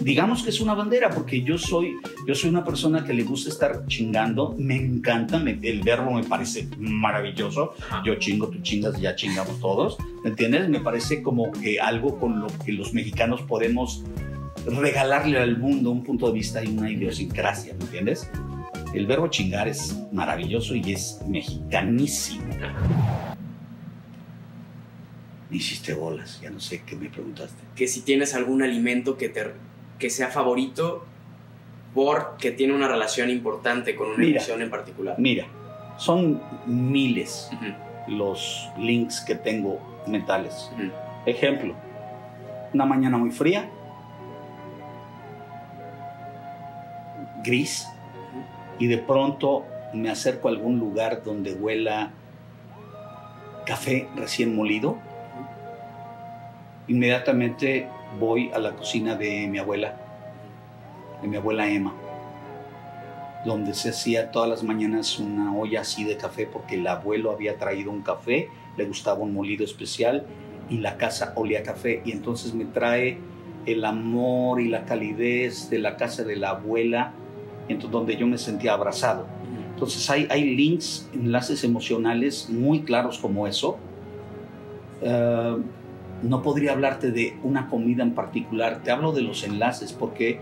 digamos que es una bandera, porque yo soy, yo soy una persona que le gusta estar chingando, me encanta, me- el verbo me parece maravilloso, yo chingo, tú chingas, ya chingamos todos, ¿me entiendes? Me parece como que algo con lo que los mexicanos podemos regalarle al mundo un punto de vista y una idiosincrasia, ¿me entiendes? El verbo chingar es maravilloso y es mexicanísimo. Me hiciste bolas, ya no sé qué me preguntaste. Que si tienes algún alimento que, te, que sea favorito porque tiene una relación importante con una Mira. emoción en particular. Mira, son miles los links que tengo mentales. Ejemplo, una mañana muy fría, gris, y de pronto me acerco a algún lugar donde huela café recién molido. Inmediatamente voy a la cocina de mi abuela, de mi abuela Emma, donde se hacía todas las mañanas una olla así de café porque el abuelo había traído un café, le gustaba un molido especial y la casa olía café y entonces me trae el amor y la calidez de la casa de la abuela entonces, donde yo me sentía abrazado. Entonces hay, links, enlaces emocionales muy claros como eso. Eh, no podría hablarte de una comida en particular, te hablo de los enlaces porque,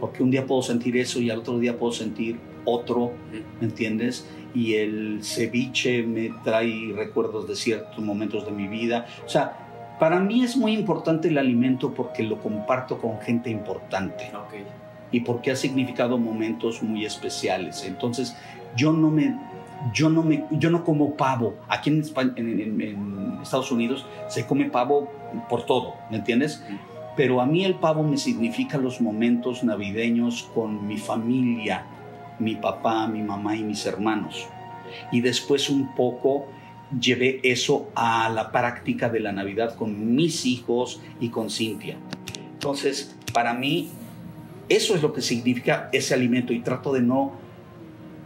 porque un día puedo sentir eso y al otro día puedo sentir otro, ¿me entiendes? Y el ceviche me trae recuerdos de ciertos momentos de mi vida. O sea, para mí es muy importante el alimento porque lo comparto con gente importante y porque ha significado momentos muy especiales. Entonces, yo no me, yo no me, yo no como pavo. Aquí en, España- en- en- en Estados Unidos se come pavo por todo, ¿me entiendes? Pero a mí el pavo me significa los momentos navideños con mi familia, mi papá, mi mamá y mis hermanos. Y después un poco llevé eso a la práctica de la Navidad con mis hijos y con Cintia. Entonces, para mí, eso es lo que significa ese alimento y trato de no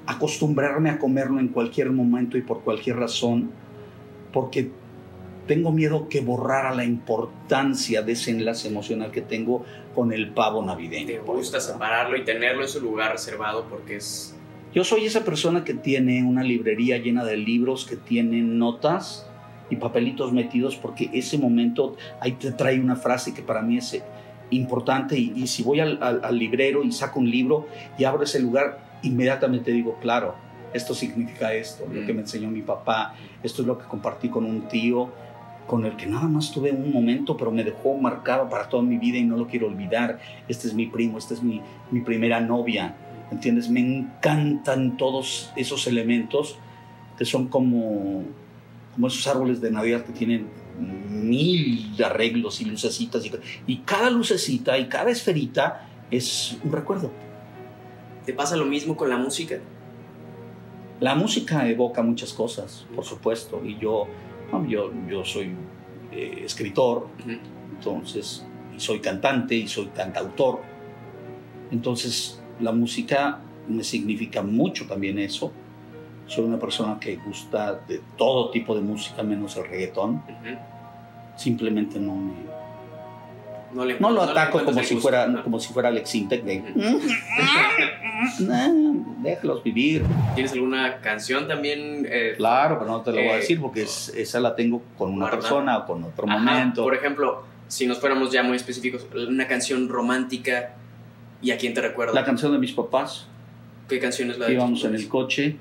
acostumbrarme a comerlo en cualquier momento y por cualquier razón, porque tengo miedo que borrara la importancia de ese enlace emocional que tengo con el pavo navideño. Te gusta separarlo y tenerlo en su lugar reservado porque es... Yo soy esa persona que tiene una librería llena de libros, que tiene notas y papelitos metidos, porque ese momento ahí te trae una frase que para mí es importante y, y si voy al, al- al librero y saco un libro y abro ese lugar, inmediatamente digo, claro, esto significa esto, lo que me enseñó mi papá, esto es lo que compartí con un tío con el que nada más tuve un momento, pero me dejó marcado para toda mi vida y no lo quiero olvidar. Este es mi primo, esta es mi, mi primera novia. ¿Entiendes? Me encantan todos esos elementos que son como, como esos árboles de Navidad que tienen mil arreglos y lucecitas. Y, y cada lucecita y cada esferita es un recuerdo. ¿Te pasa lo mismo con la música? La música evoca muchas cosas, por supuesto, y yo, yo, yo soy eh, escritor, entonces, y soy cantante y soy cantautor. Entonces, la música me significa mucho también eso. Soy una persona que gusta de todo tipo de música, menos el reggaetón. Ujú. Simplemente no me, No, le- no lo ataco como si, gusto. fuera, Ajá. como si fuera Alex Intec de, Ujú. "No, déjalos vivir. ¿Tienes alguna canción también? eh, Claro, pero no te lo voy a Eh, decir porque es- esa la tengo con una guardada. persona o con otro Ajá, momento. Por ejemplo, si nos fuéramos ya muy específicos, una canción romántica, ¿y a quién te recuerda? La canción de mis papás, ¿Qué canción es la de íbamos en el coche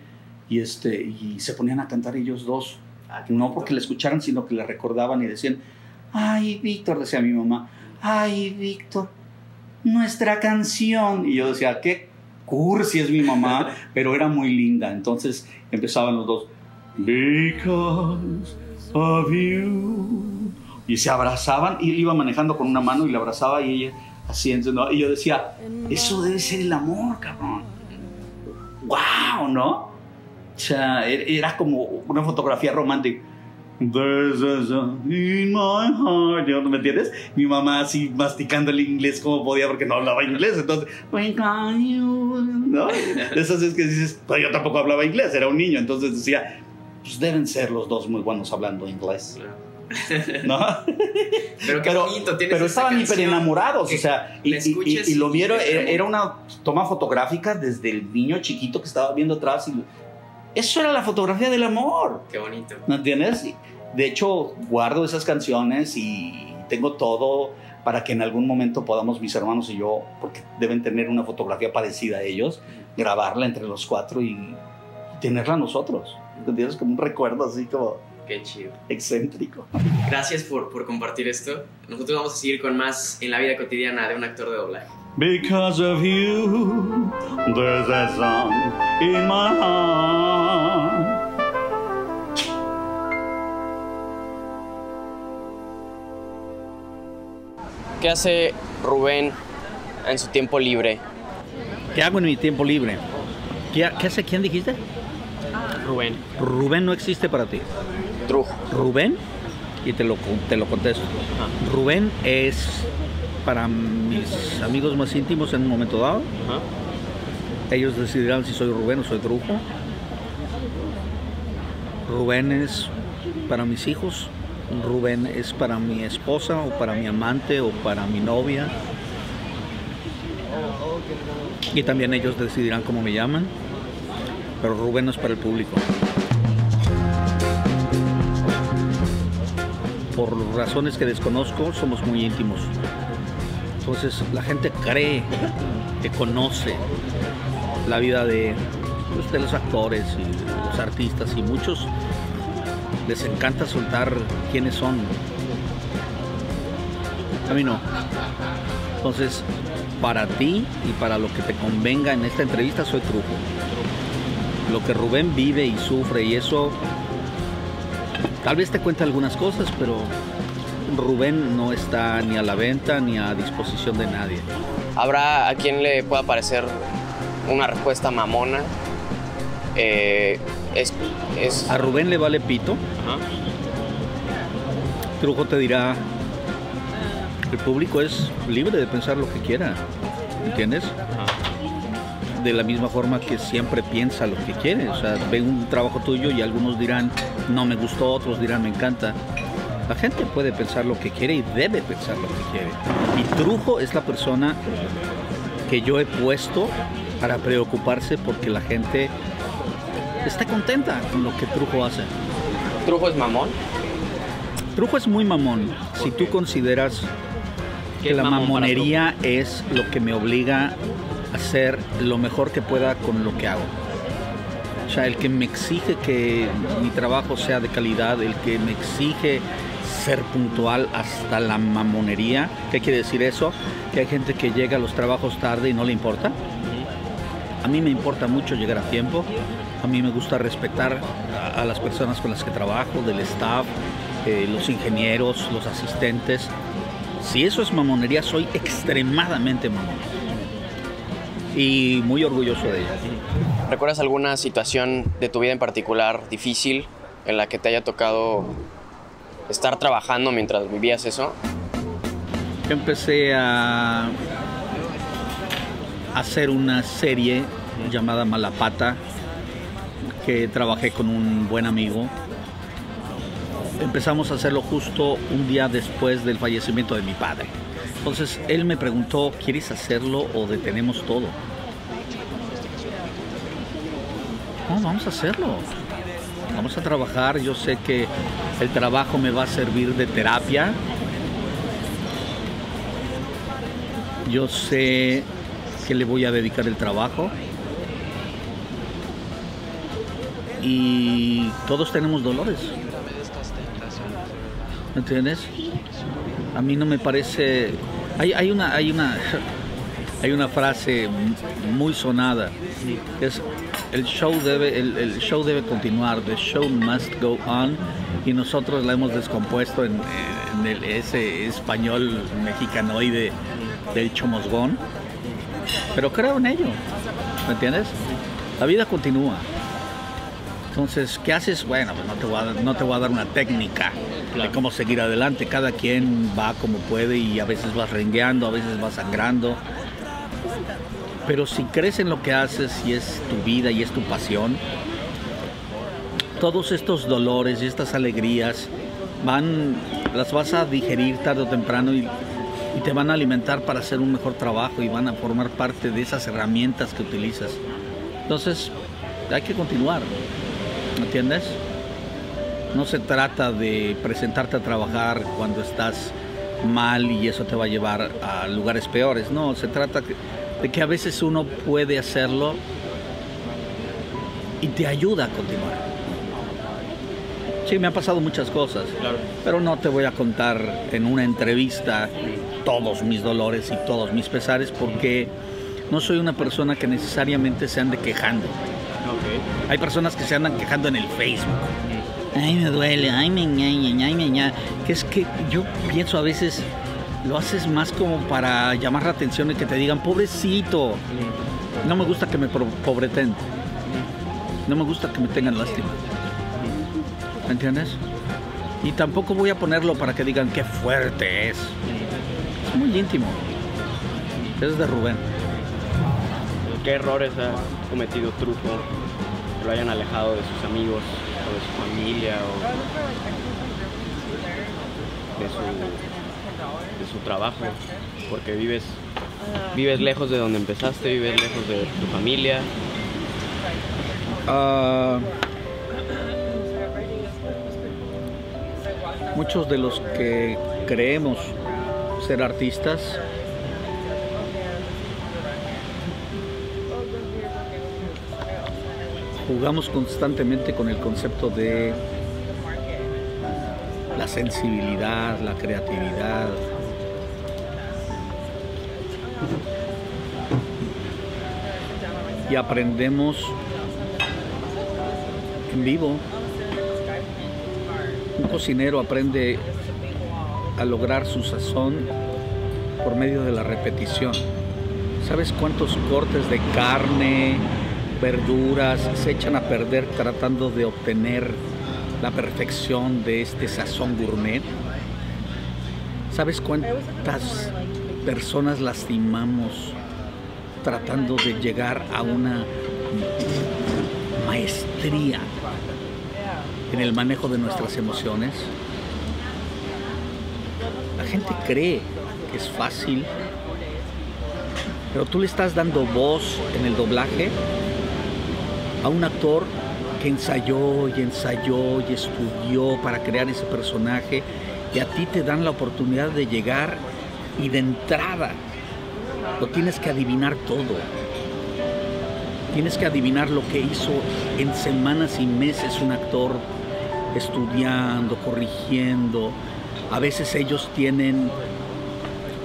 y, este, y se ponían a cantar ellos dos. Ah, No porque la escucharan, sino que la recordaban y decían, ay, Víctor, decía mi mamá, ay, Víctor, nuestra canción. Y yo decía, qué cursi es mi mamá, [laughs] pero era muy linda. Entonces empezaban los dos, because of you. Y se abrazaban y él iba manejando con una mano y la abrazaba y ella haciendo, ¿no? Y yo decía, eso debe ser el amor, cabrón. ¡Wow! ¿No? O sea, er- era como una fotografía romántica. In my heart. ¿no? ¿Me entiendes? Mi mamá así masticando el inglés como podía porque no hablaba inglés. Entonces, ¿no? Esas veces que dices, pues yo tampoco hablaba inglés, era un niño. Entonces decía, pues deben ser los dos muy buenos hablando inglés. ¿No? [laughs] Pero qué pero, bonito, tienes pero estaban hiper enamorados, o sea, y, y- y- y lo vieron, era, era una toma fotográfica desde el niño chiquito que estaba viendo atrás. Y, eso era la fotografía del amor, Qué bonito. ¿no entiendes? De hecho, guardo esas canciones y tengo todo para que en algún momento podamos mis hermanos y yo, porque deben tener una fotografía parecida a ellos, grabarla entre los cuatro y, y tenerla nosotros. ¿Entiendes? Como un recuerdo así como Qué chido. excéntrico. Gracias por, por compartir esto. Nosotros vamos a seguir con más en la vida cotidiana de un actor de doblaje. Because of you, there's a song in my heart. ¿Qué hace Rubén en su tiempo libre? ¿Qué hago en mi tiempo libre? ¿Qué, qué hace quién dijiste? Rubén. Rubén no existe para ti. Trujo. Rubén, y te lo, te lo contesto. Rubén es para mis amigos más íntimos en un momento dado. Ellos decidirán si soy Rubén o soy Trujo. Rubén es para mis hijos. Rubén es para mi esposa o para mi amante o para mi novia. Y también ellos decidirán cómo me llaman. Pero Rubén no es para el público. Por razones que desconozco, somos muy íntimos. Entonces la gente cree que conoce la vida de, pues, los actores y los artistas y muchos les encanta soltar quiénes son. A mí no. Entonces, para ti y para lo que te convenga en esta entrevista, soy truco. Lo que Rubén vive y sufre y eso, tal vez te cuente algunas cosas, pero Rubén no está ni a la venta ni a disposición de nadie. Habrá a quien le pueda parecer una respuesta mamona. Eh, es, es- A Rubén le vale pito. Ajá. Trujo te dirá, el público es libre de pensar lo que quiera, ¿entiendes? De la misma forma que siempre piensa lo que quiere, o sea, ve un trabajo tuyo y algunos dirán, no me gustó, otros dirán, me encanta. La gente puede pensar lo que quiere y debe pensar lo que quiere. Y Trujo es la persona que yo he puesto para preocuparse porque la gente esté contenta con lo que Trujo hace. Trujo es mamón. Trujo es muy mamón. Si tú consideras ¿Qué que la mamonería es lo que me obliga a hacer lo mejor que pueda con lo que hago. O sea, el que me exige que mi trabajo sea de calidad, el que me exige ser puntual hasta la mamonería. ¿Qué quiere decir eso? Que hay gente que llega a los trabajos tarde y no le importa. A mí me importa mucho llegar a tiempo. A mí me gusta respetar a, las personas con las que trabajo, del staff, eh, los ingenieros, los asistentes. Si eso es mamonería, soy extremadamente mamón. Y muy orgulloso de ella. ¿Recuerdas alguna situación de tu vida en particular difícil en la que te haya tocado estar trabajando mientras vivías eso? Yo empecé a hacer una serie llamada Malapata, que trabajé con un buen amigo. Empezamos a hacerlo justo un día después del fallecimiento de mi padre. Entonces él me preguntó, ¿quieres hacerlo o detenemos todo? No, vamos a hacerlo. Vamos a trabajar. Yo sé que el trabajo me va a servir de terapia. Yo sé que le voy a dedicar el trabajo. Y todos tenemos dolores. ¿Me entiendes? A mí no me parece. Hay, hay una, hay una, [laughs] hay una frase muy sonada. es el show debe, el, el show debe continuar. The show must go on. Y nosotros la hemos descompuesto en, en el- ese español mexicanoide del chomosgón. Pero creo en ello. ¿Me entiendes? La vida continúa. Entonces, ¿qué haces? Bueno, pues no te voy a, no te voy a dar una técnica de cómo seguir adelante. Cada quien va como puede y a veces vas rengueando, a veces vas sangrando. Pero si crees en lo que haces y es tu vida y es tu pasión, todos estos dolores y estas alegrías van, las vas a digerir tarde o temprano y, te van a alimentar para hacer un mejor trabajo y van a formar parte de esas herramientas que utilizas. Entonces, hay que continuar. ¿Me entiendes? No se trata de presentarte a trabajar cuando estás mal y eso te va a llevar a lugares peores. No, se trata que- de que a veces uno puede hacerlo y te ayuda a continuar. Sí, me han pasado muchas cosas, pero no te voy a contar en una entrevista todos mis dolores y todos mis pesares porque no soy una persona que necesariamente se ande quejando. Hay personas que se andan quejando en el Facebook. Ay, me duele, ay, me ña, ña, ña, ña. Que es que yo pienso a veces, lo haces más como para llamar la atención y que te digan, pobrecito. No me gusta que me pobreten. No me gusta que me tengan lástima. ¿Me entiendes? Y tampoco voy a ponerlo para que digan qué fuerte es. Es muy íntimo. Es de Rubén. ¿Qué errores ha cometido Trujo que lo hayan alejado de sus amigos o de su familia o de su, de su trabajo? Porque vives ¿Vives lejos de donde empezaste? ¿Vives lejos de tu familia? Ah, muchos de los que creemos ser artistas jugamos constantemente con el concepto de la sensibilidad, la creatividad. Aprendemos en vivo. Un cocinero aprende a lograr su sazón por medio de la repetición. ¿Sabes cuántos cortes de carne, verduras se echan a perder tratando de obtener la perfección de este sazón gourmet? ¿Sabes cuántas personas lastimamos tratando de llegar a una maestría en el manejo de nuestras emociones? La gente cree que es fácil, pero tú le estás dando voz en el doblaje a un actor que ensayó y ensayó y estudió para crear ese personaje y a ti te dan la oportunidad de llegar y de entrada lo tienes que adivinar todo. Tienes que adivinar lo que hizo en semanas y meses un actor estudiando, corrigiendo. A veces ellos tienen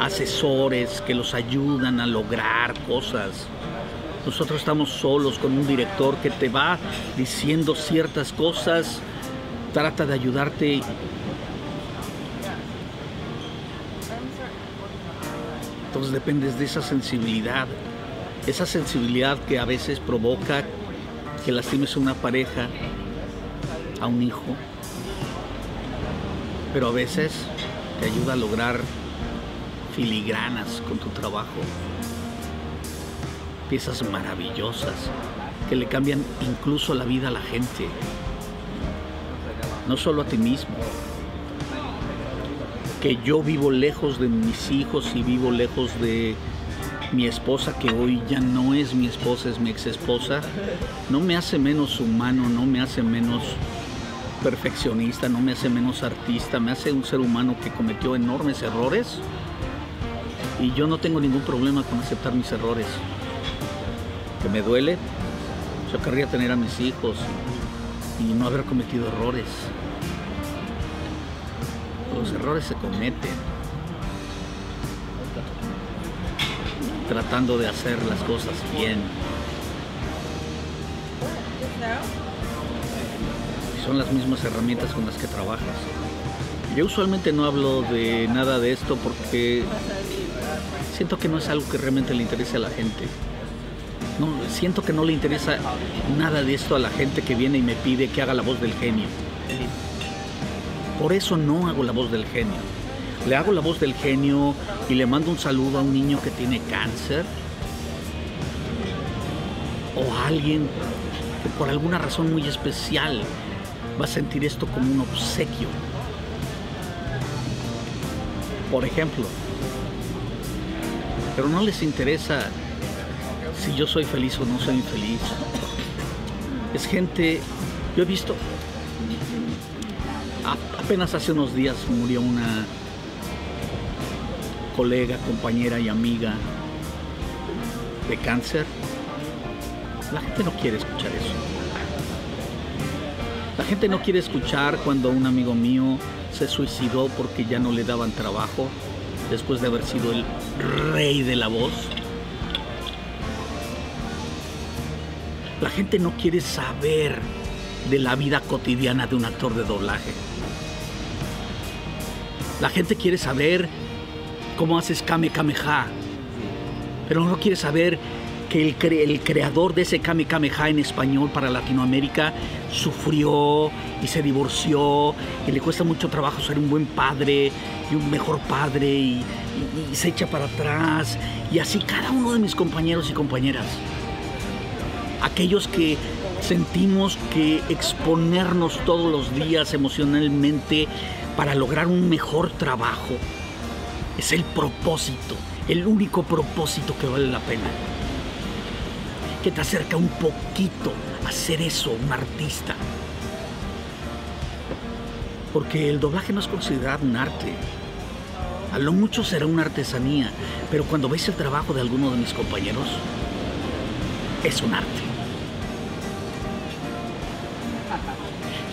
asesores que los ayudan a lograr cosas. Nosotros estamos solos con un director que te va diciendo ciertas cosas, trata de ayudarte. Entonces dependes de esa sensibilidad, esa sensibilidad que a veces provoca que lastimes a una pareja, a un hijo, pero a veces te ayuda a lograr filigranas con tu trabajo piezas maravillosas que le cambian incluso la vida a la gente, no solo a ti mismo. Que yo vivo lejos de mis hijos y vivo lejos de mi esposa, que hoy ya no es mi esposa, es mi ex esposa, no me hace menos humano, no me hace menos perfeccionista, no me hace menos artista, me hace un ser humano que cometió enormes errores y yo no tengo ningún problema con aceptar mis errores que me duele, yo querría tener a mis hijos y no haber cometido errores. Los errores se cometen tratando de hacer las cosas bien. Son las mismas herramientas con las que trabajas. Yo usualmente no hablo de nada de esto porque siento que no es algo que realmente le interese a la gente siento que no le interesa nada de esto a la gente que viene y me pide que haga la voz del genio. Por eso no hago la voz del genio. Le hago la voz del genio y le mando un saludo a un niño que tiene cáncer. O a alguien que por alguna razón muy especial va a sentir esto como un obsequio. Por ejemplo. Pero no les interesa si yo soy feliz o no soy infeliz. Es gente, yo he visto, apenas hace unos días murió una colega, compañera y amiga de cáncer. La gente no quiere escuchar eso. La gente no quiere escuchar cuando un amigo mío se suicidó porque ya no le daban trabajo después de haber sido el rey de la voz. La gente no quiere saber de la vida cotidiana de un actor de doblaje. La gente quiere saber cómo haces Kame Kameha, pero no quiere saber que el, creador de ese Kame Kameha en español para Latinoamérica sufrió y se divorció y le cuesta mucho trabajo ser un buen padre y un mejor padre y se echa para atrás y así cada uno de mis compañeros y compañeras. Aquellos que sentimos que exponernos todos los días emocionalmente para lograr un mejor trabajo es el propósito, el único propósito que vale la pena. Que te acerca un poquito a ser eso, un artista. Porque el doblaje no es considerado un arte. A lo mucho será una artesanía, pero cuando ves el trabajo de alguno de mis compañeros, es un arte.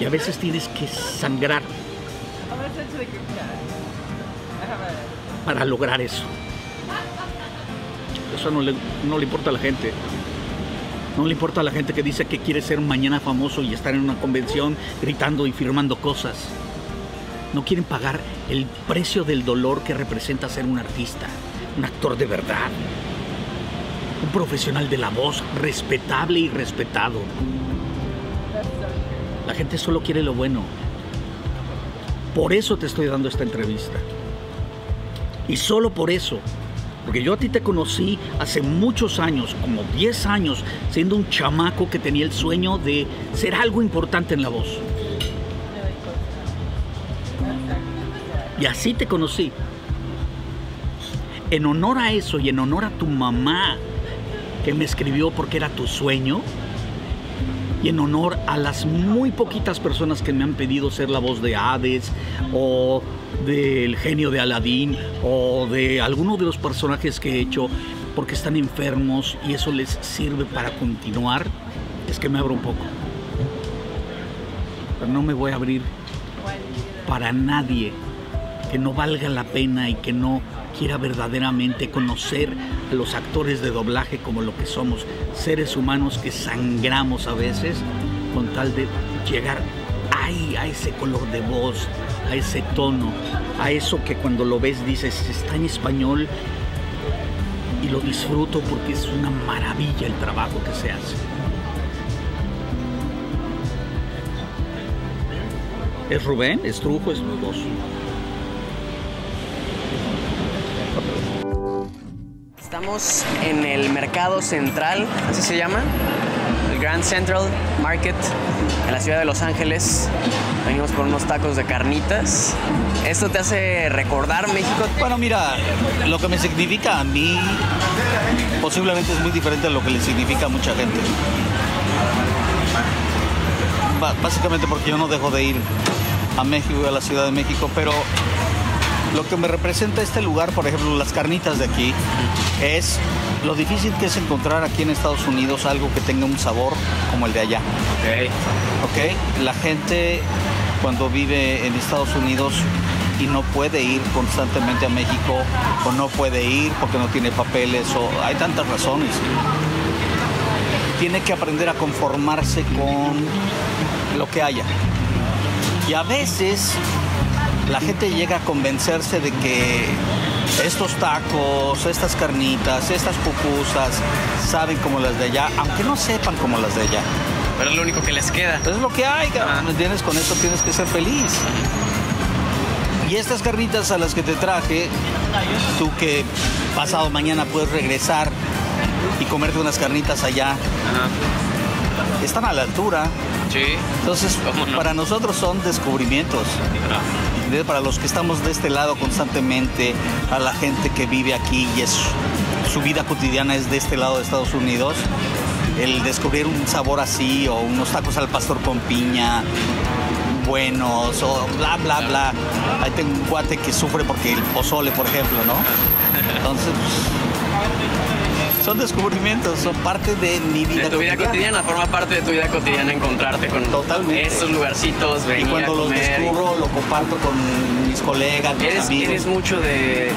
Y a veces tienes que sangrar para lograr eso. Eso no le, no le importa a la gente. No le importa a la gente que dice que quiere ser mañana famoso y estar en una convención gritando y firmando cosas. No quieren pagar el precio del dolor que representa ser un artista, un actor de verdad, un profesional de la voz respetable y respetado. La gente solo quiere lo bueno. Por eso te estoy dando esta entrevista. Y solo por eso. Porque yo a ti te conocí hace muchos años, como 10 años, siendo un chamaco que tenía el sueño de ser algo importante en la voz. Y así te conocí. En honor a eso y en honor a tu mamá, que me escribió porque era tu sueño, y en honor a las muy poquitas personas que me han pedido ser la voz de Hades o del genio de Aladín o de alguno de los personajes que he hecho porque están enfermos y eso les sirve para continuar, es que me abro un poco. Pero no me voy a abrir para nadie que no valga la pena y que no quiera verdaderamente conocer los actores de doblaje como lo que somos, seres humanos que sangramos a veces con tal de llegar ay, a ese color de voz, a ese tono, a eso que cuando lo ves dices, está en español y lo disfruto porque es una maravilla el trabajo que se hace. ¿Es Rubén? ¿Es Trujo? ¿Es mi voz? Estamos en el mercado central, así se llama, el Grand Central Market en la ciudad de Los Ángeles. Venimos por unos tacos de carnitas. ¿Esto te hace recordar México? Bueno, mira, lo que me significa a mí posiblemente es muy diferente a lo que le significa a mucha gente. Básicamente porque yo no dejo de ir a México y a la Ciudad de México, pero lo que me representa este lugar, por ejemplo, las carnitas de aquí, es lo difícil que es encontrar aquí en Estados Unidos algo que tenga un sabor como el de allá. ¿ok? La gente cuando vive en Estados Unidos y no puede ir constantemente a México o no puede ir porque no tiene papeles o hay tantas razones. Tiene que aprender a conformarse con lo que haya. Y a veces la gente llega a convencerse de que estos tacos, estas carnitas, estas pupusas saben como las de allá, aunque no sepan como las de allá. Pero es lo único que les queda. Es lo que hay, cabrón, ¿me entiendes? Con esto tienes que ser feliz. Y estas carnitas a las que te traje, tú que pasado mañana puedes regresar y comerte unas carnitas allá, están a la altura. Sí. Entonces, para nosotros son descubrimientos. Para los que estamos de este lado constantemente, a la gente que vive aquí y es su vida cotidiana es de este lado de Estados Unidos, el descubrir un sabor así o unos tacos al pastor con piña buenos o bla bla bla. Ahí tengo un cuate que sufre porque el pozole, por ejemplo, ¿no? [laughs] Entonces, pues, son descubrimientos, son parte de mi vida De tu vida cotidiana, forma parte de tu vida cotidiana encontrarte con Totalmente. estos lugarcitos, Y cuando a los descubro, lo comparto con mis colegas, mis ¿Eres, amigos. eres mucho de,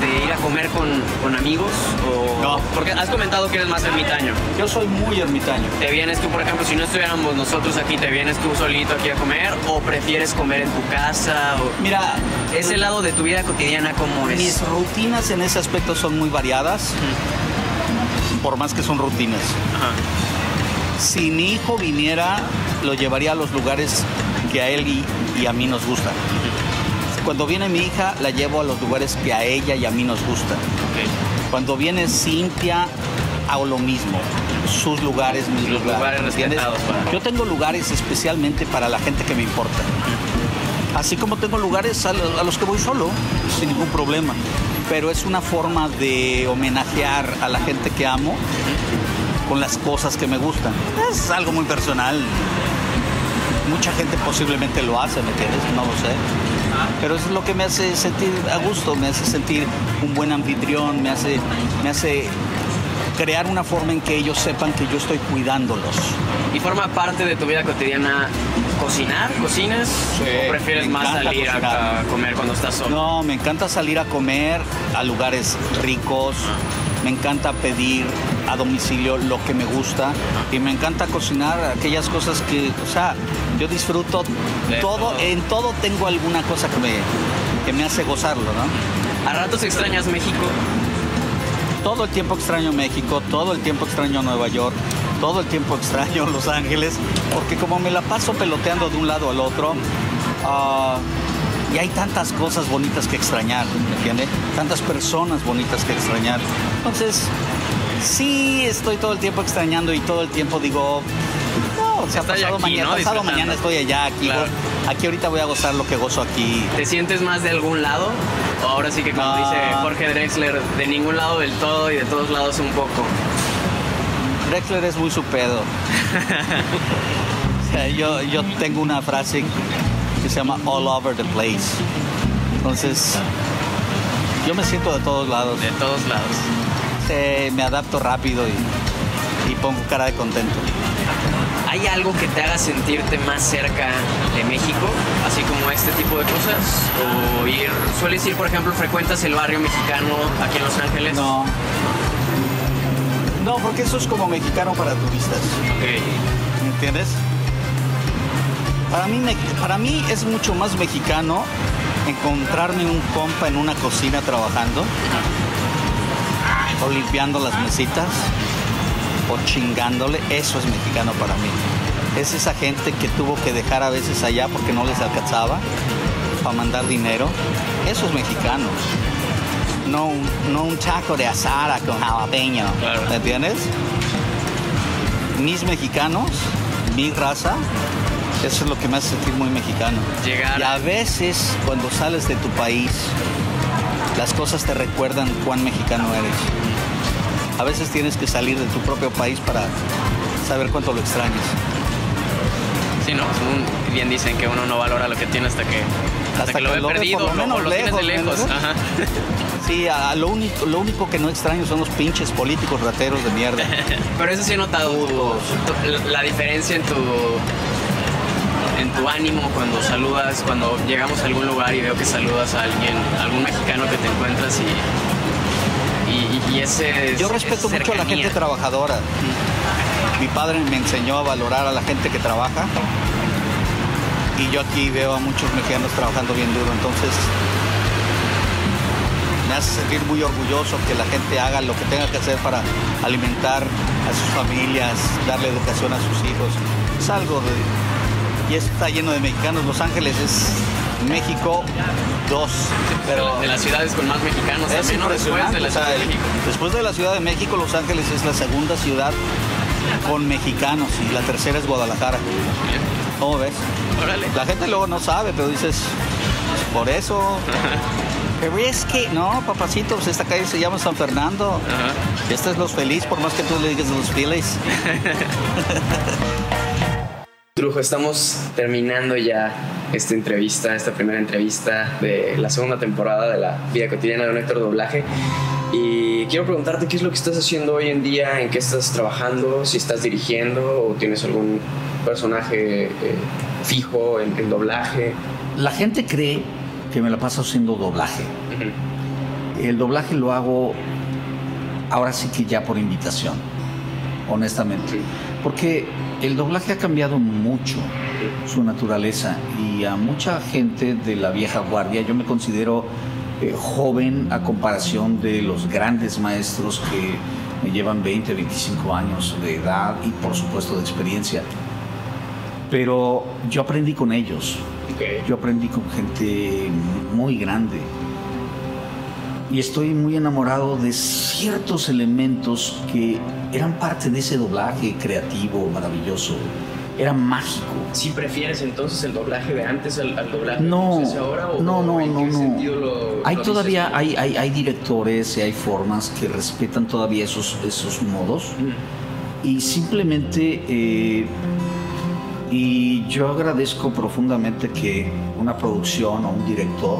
de ir a comer con, con amigos? O, No. Porque has comentado que eres más ermitaño. Yo soy muy ermitaño. ¿Te vienes tú, por ejemplo, si no estuviéramos nosotros aquí, te vienes tú solito aquí a comer? ¿O prefieres comer en tu casa? O... Mira, Ese lado de tu vida cotidiana, ¿cómo es? mis rutinas en ese aspecto son muy variadas, por más que son rutinas. Ajá. Si mi hijo viniera, lo llevaría a los lugares que a él y, y a mí nos gustan. Cuando viene mi hija, la llevo a los lugares que a ella y a mí nos gustan. Cuando viene Cintia, hago lo mismo. Sus lugares, mis Los lugares. Yo tengo lugares especialmente para la gente que me importa. Así como tengo lugares a los que voy solo, sin ningún problema. Pero es una forma de homenajear a la gente que amo con las cosas que me gustan. Es algo muy personal. Mucha gente posiblemente lo hace, ¿me entiendes? No lo sé. Pero es lo que me hace sentir a gusto, me hace sentir un buen anfitrión, me hace, me hace crear una forma en que ellos sepan que yo estoy cuidándolos. ¿Y forma parte de tu vida cotidiana cocinar? ¿Cocinas? ¿O prefieres más salir a, a comer cuando estás solo? No, me encanta salir a comer a lugares ricos, me encanta pedir a domicilio lo que me gusta y me encanta cocinar aquellas cosas que, o sea, yo disfruto De todo, todo. en todo tengo alguna cosa que me, que me hace gozarlo, ¿no? ¿A ratos extrañas México? Todo el tiempo extraño México, todo el tiempo extraño Nueva York, todo el tiempo extraño Los Ángeles, porque como me la paso peloteando de un lado al otro, ah, y hay tantas cosas bonitas que extrañar, ¿me entiende? Tantas personas bonitas que extrañar. Entonces, sí estoy todo el tiempo extrañando y todo el tiempo digo, no, o sea, pasado, aquí, mañana, ¿no? pasado mañana estoy allá, aquí, Claro. voy- aquí ahorita voy a gozar lo que gozo aquí. ¿Te sientes más de algún lado? O ahora sí que como No. dice Jorge Drexler, de ningún lado del todo y de todos lados un poco. Drexler es muy su pedo. [laughs] O sea, yo, yo tengo una frase que se llama all over the place. Entonces, yo me siento de todos lados. De todos lados. Sí, me adapto rápido y, y pongo cara de contento. ¿Hay algo que te haga sentirte más cerca de México? Así como este tipo de cosas. O ir, sueles ir, por ejemplo, frecuentas el barrio mexicano aquí en Los Ángeles. No. No, porque eso es como mexicano para turistas. Ok. ¿Me entiendes? Para mí, me- para mí es mucho más mexicano encontrarme un compa en una cocina trabajando o limpiando las mesitas o chingándole. Eso es mexicano para mí. Es esa gente que tuvo que dejar a veces allá porque no les alcanzaba para mandar dinero. Eso es mexicano. No, un- no un taco de asada con jalapeño. Claro. ¿Me entiendes? mis mexicanos, mi raza, eso es lo que me hace sentir muy mexicano. Llegar Y a veces cuando sales de tu país, las cosas te recuerdan cuán mexicano eres. A veces tienes que salir de tu propio país para saber cuánto lo extrañas. Sí, no, bien dicen que uno no valora lo que tiene hasta que, hasta Hasta que lo que ve lo ve perdido por lo o menos lo tienes de lejos, lejos. [laughs] Sí, a, a lo, único, lo único que no extraño son los pinches políticos rateros de mierda. [laughs] Pero eso sí he notado tu- la, la diferencia en tu en tu ánimo cuando saludas, cuando llegamos a algún lugar y veo que saludas a alguien, a algún mexicano que te encuentras y, y, y ese Yo respeto mucho a la gente trabajadora. Mi padre me enseñó a valorar a la gente que trabaja. Y yo aquí veo a muchos mexicanos trabajando bien duro. Entonces, me hace sentir muy orgulloso que la gente haga lo que tenga que hacer para alimentar a sus familias, darle educación a sus hijos. Es algo de... Y está lleno de mexicanos. Los Ángeles es México 2. Pero de las ciudades con más mexicanos es también, ¿no? Después de la o Ciudad de México. después de la Ciudad de México, Los Ángeles es la segunda ciudad con mexicanos y la tercera es Guadalajara. ¿Cómo ves? Órale. La gente luego no sabe, pero dices, "Pues por eso. [laughs] Pero es que, no, papacito, pues esta calle se llama San Fernando. Este es Los Feliz, por más que tú le digas Los Feliz. [laughs] Trujo, estamos terminando ya esta entrevista, esta primera entrevista de la segunda temporada de la vida cotidiana de un actor de doblaje. Y quiero preguntarte qué es lo que estás haciendo hoy en día, en qué estás trabajando, si estás dirigiendo o tienes algún personaje eh, fijo en, en doblaje. La gente cree que me la paso haciendo doblaje. El doblaje lo hago ahora sí que ya por invitación, honestamente. Sí. Porque el doblaje ha cambiado mucho su naturaleza y a mucha gente de la vieja guardia, yo me considero eh, joven a comparación de los grandes maestros que me llevan 20, 25 años de edad y por supuesto de experiencia. Pero yo aprendí con ellos, yo aprendí con gente muy grande. Y estoy muy enamorado de ciertos elementos que eran parte de ese doblaje creativo, maravilloso. era mágico. ¿Si prefieres entonces el doblaje de antes al, al doblaje No, que ahora? ¿O, no, no, no, no. lo- Hay lo todavía, hay, hay, hay directores y hay formas que respetan todavía esos, esos modos. Y simplemente, eh, y yo agradezco profundamente que una producción o un director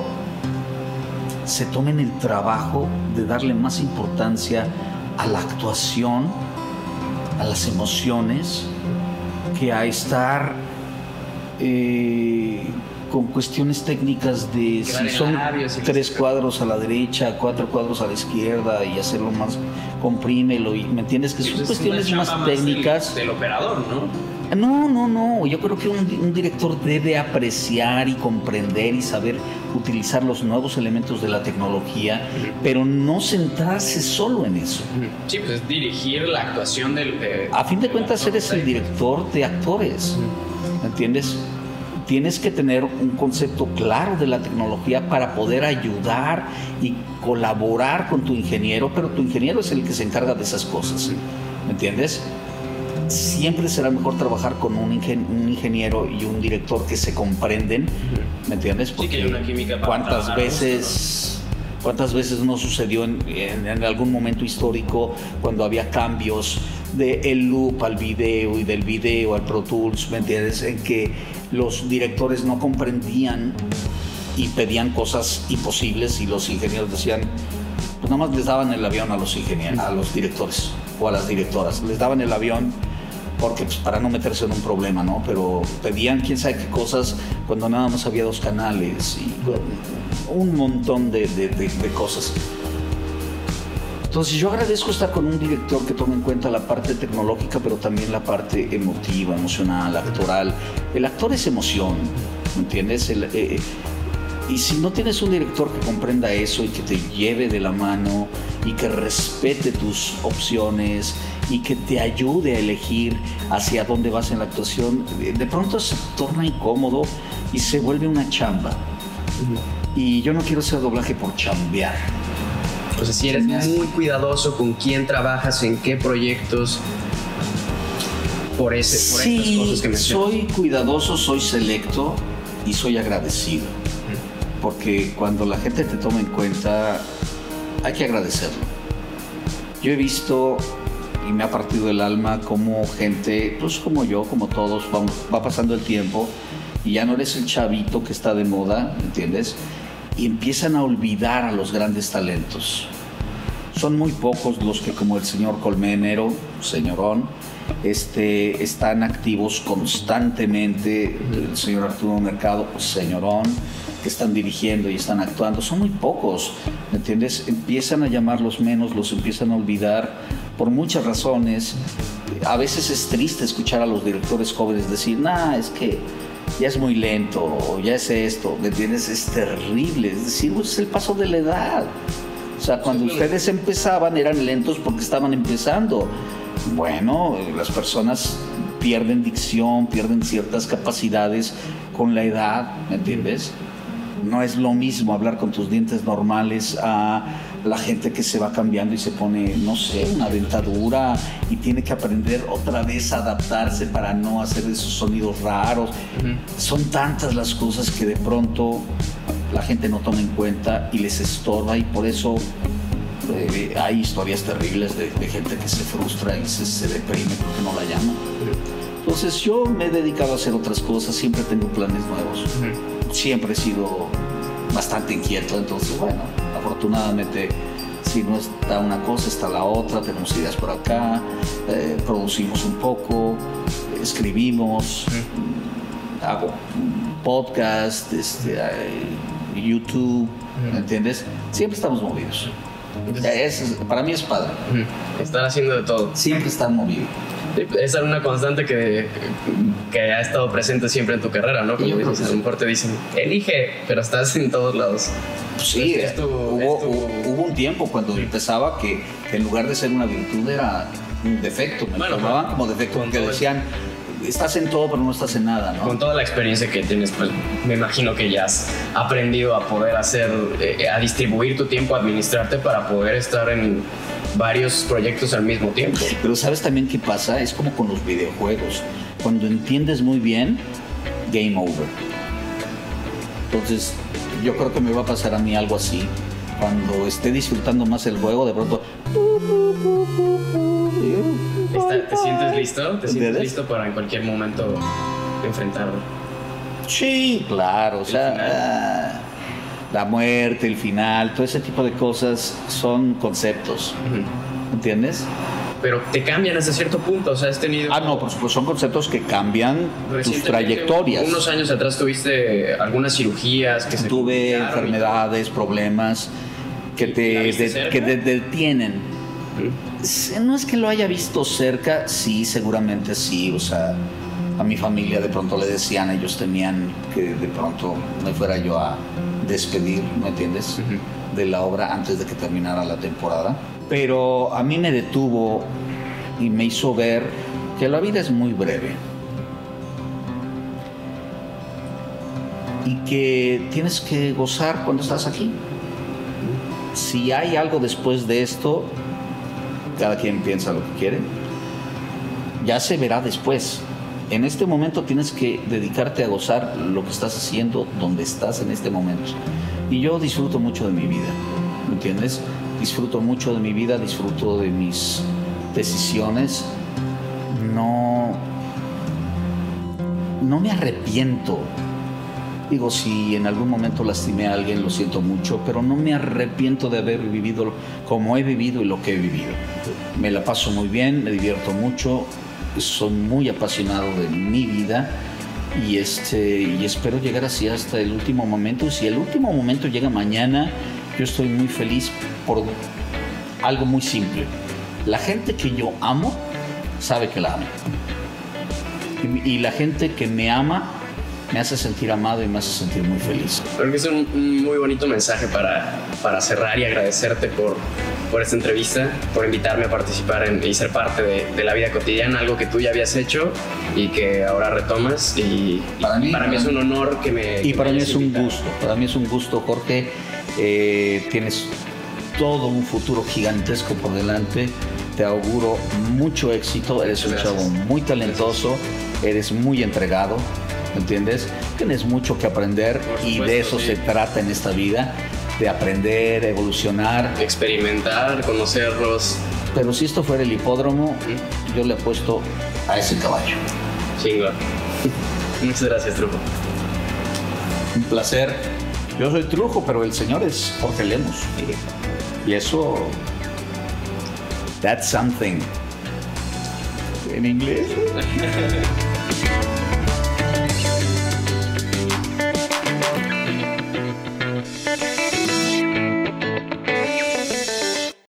se tomen el trabajo de darle más importancia a la actuación, a las emociones, que a estar eh, con cuestiones técnicas de si son tres cuadros a la derecha, cuatro cuadros a la izquierda y hacerlo más, comprímelo y me entiendes que son es cuestiones más del- técnicas. Del, operador, ¿no? No, no, no. Yo creo que un, un director debe apreciar y comprender y saber utilizar los nuevos elementos de la tecnología, pero no centrarse solo en eso. Sí, pues es dirigir la actuación del... de- A fin de del cuentas eres el director de actores, ¿me entiendes? Tienes que tener un concepto claro de la tecnología para poder ayudar y colaborar con tu ingeniero, pero tu ingeniero es el que se encarga de esas cosas, ¿me entiendes? Siempre será mejor trabajar con un, ingen- un ingeniero y un director que se comprenden, ¿me entiendes? Sí, que hay una química para cuántas veces ¿Cuántas veces no sucedió en, en- en algún momento histórico cuando había cambios de el loop al video y del video al Pro Tools, ¿me entiendes? En que los directores no comprendían y pedían cosas imposibles y los ingenieros decían, pues nada más les daban el avión a los ingenieros, a los directores o a las directoras, les daban el avión porque pues, para no meterse en un problema, ¿no? Pero pedían quién sabe qué cosas cuando nada más había dos canales y un montón de, de- de- de cosas. Entonces yo agradezco estar con un director que tome en cuenta la parte tecnológica, pero también la parte emotiva, emocional, actoral. El actor es emoción, ¿me entiendes? El, eh, y si no tienes un director que comprenda eso y que te lleve de la mano y que respete tus opciones y que te ayude a elegir hacia dónde vas en la actuación, de pronto se torna incómodo y se vuelve una chamba. Y yo no quiero hacer doblaje por chambear. O sea, si eres muy cuidadoso con quién trabajas, en qué proyectos, por, ese, por estas Sí, cosas que mencionas. soy cuidadoso, soy selecto y soy agradecido. Porque cuando la gente te toma en cuenta, hay que agradecerlo. Yo he visto y me ha partido el alma como gente, pues como yo, como todos, vamos- va pasando el tiempo y ya no eres el chavito que está de moda, ¿entiendes? Y empiezan a olvidar a los grandes talentos. Son muy pocos los que, como el señor Colmenero, señorón, este, están activos constantemente. El señor Arturo Mercado, señorón, que están dirigiendo y están actuando. Son muy pocos, ¿me entiendes? Empiezan a llamarlos menos, los empiezan a olvidar por muchas razones. A veces es triste escuchar a los directores jóvenes decir, nah, es que ya es muy lento, o ya es esto, ¿me entiendes? Es terrible. Es decir, pues, es el paso de la edad. O sea, cuando ustedes empezaban eran lentos porque estaban empezando. Bueno, las personas pierden dicción, pierden ciertas capacidades con la edad, ¿me entiendes? No es lo mismo hablar con tus dientes normales a la gente que se va cambiando y se pone, no sé, una dentadura y tiene que aprender otra vez a adaptarse para no hacer esos sonidos raros. Son tantas las cosas que de pronto la gente no toma en cuenta y les estorba y por eso eh, hay historias terribles de, de gente que se frustra y se, se deprime porque no la llama. Entonces yo me he dedicado a hacer otras cosas, siempre tengo planes nuevos, siempre he sido bastante inquieto, entonces bueno, afortunadamente si no está una cosa, está la otra, tenemos ideas por acá, eh, producimos un poco, escribimos, hago podcast, este, eh, YouTube, ¿me entiendes? Siempre estamos movidos. Es- para mí es padre. Estar haciendo de todo. siempre estar movido. Sí, Es una constante que, que ha estado presente siempre en tu carrera, ¿no? Como dices, a lo sí. mejor te dicen, elige, pero estás en todos lados. Sí, Es tu- hubo, tu- hubo- un tiempo cuando empezaba que, que en lugar de ser una virtud era un defecto. Me Bueno, con- como defecto porque decían, estás en todo pero no estás en nada, ¿no? Con toda la experiencia que tienes, pues me imagino que ya has aprendido a poder hacer, eh, a distribuir tu tiempo, a administrarte para poder estar en varios proyectos al mismo tiempo. Pero ¿sabes también qué pasa? Es como con los videojuegos. cuando entiendes muy bien, game over. Entonces, yo creo que me va a pasar a mí algo así. Cuando esté disfrutando más el juego, de pronto. Está- ¿Te sientes listo? ¿Te sientes ¿Entiendes? listo para en cualquier momento enfrentarlo? Sí, claro, o sea, final. ah, la muerte, el final, todo ese tipo de cosas son conceptos. ¿entiendes? Pero te cambian hasta cierto punto, o sea, has tenido... Ah, no, por supuesto, son conceptos que cambian tus trayectorias. Unos años atrás tuviste algunas cirugías que se Tuve y enfermedades, problemas que ¿Y te, de- que te detienen. No es que lo haya visto cerca, sí, seguramente sí. O sea, a mi familia de pronto le decían, ellos tenían que de pronto me fuera yo a despedir, ¿me entiendes? De la obra antes de que terminara la temporada. Pero a mí me detuvo y me hizo ver que la vida es muy breve. Y que tienes que gozar cuando estás aquí. Si hay algo después de esto, cada quien piensa lo que quiere, ya se verá después. En este momento tienes que dedicarte a gozar lo que estás haciendo, donde estás en este momento. Y yo disfruto mucho de mi vida, ¿me entiendes? Disfruto mucho de mi vida, disfruto de mis decisiones. No, no me arrepiento. Digo, si en algún momento lastimé a alguien, lo siento mucho, pero no me arrepiento de haber vivido como he vivido y lo que he vivido. Me la paso muy bien, me divierto mucho, soy muy apasionado de mi vida y, este, y espero llegar así hasta el último momento. Si el último momento llega mañana, yo estoy muy feliz por algo muy simple. La gente que yo amo sabe que la amo. Y, y la gente que me ama me hace sentir amado y me hace sentir muy feliz. Creo que es un, un muy bonito mensaje para, para cerrar y agradecerte por, por esta entrevista, por invitarme a participar en- y ser parte de, de la vida cotidiana, algo que tú ya habías hecho y que ahora retomas. Y, y Para mí- para mí es un honor que me... Y que para me mí es un invitado. gusto, para mí es un gusto, Jorge. Eh, tienes todo un futuro gigantesco por delante. Te auguro mucho éxito. Eres un Gracias. chavo muy talentoso, eres muy entregado, ¿me entiendes? Tienes mucho que aprender y de eso sí. se trata en esta vida, de aprender, evolucionar. Experimentar, conocerlos. Pero si esto fuera el hipódromo, yo le apuesto a ese caballo. Chingón. [laughs] Muchas gracias, Truco. Un placer. Yo soy Trujo, pero el señor es Jorge Lemos. Y eso. That's something. En inglés. [laughs]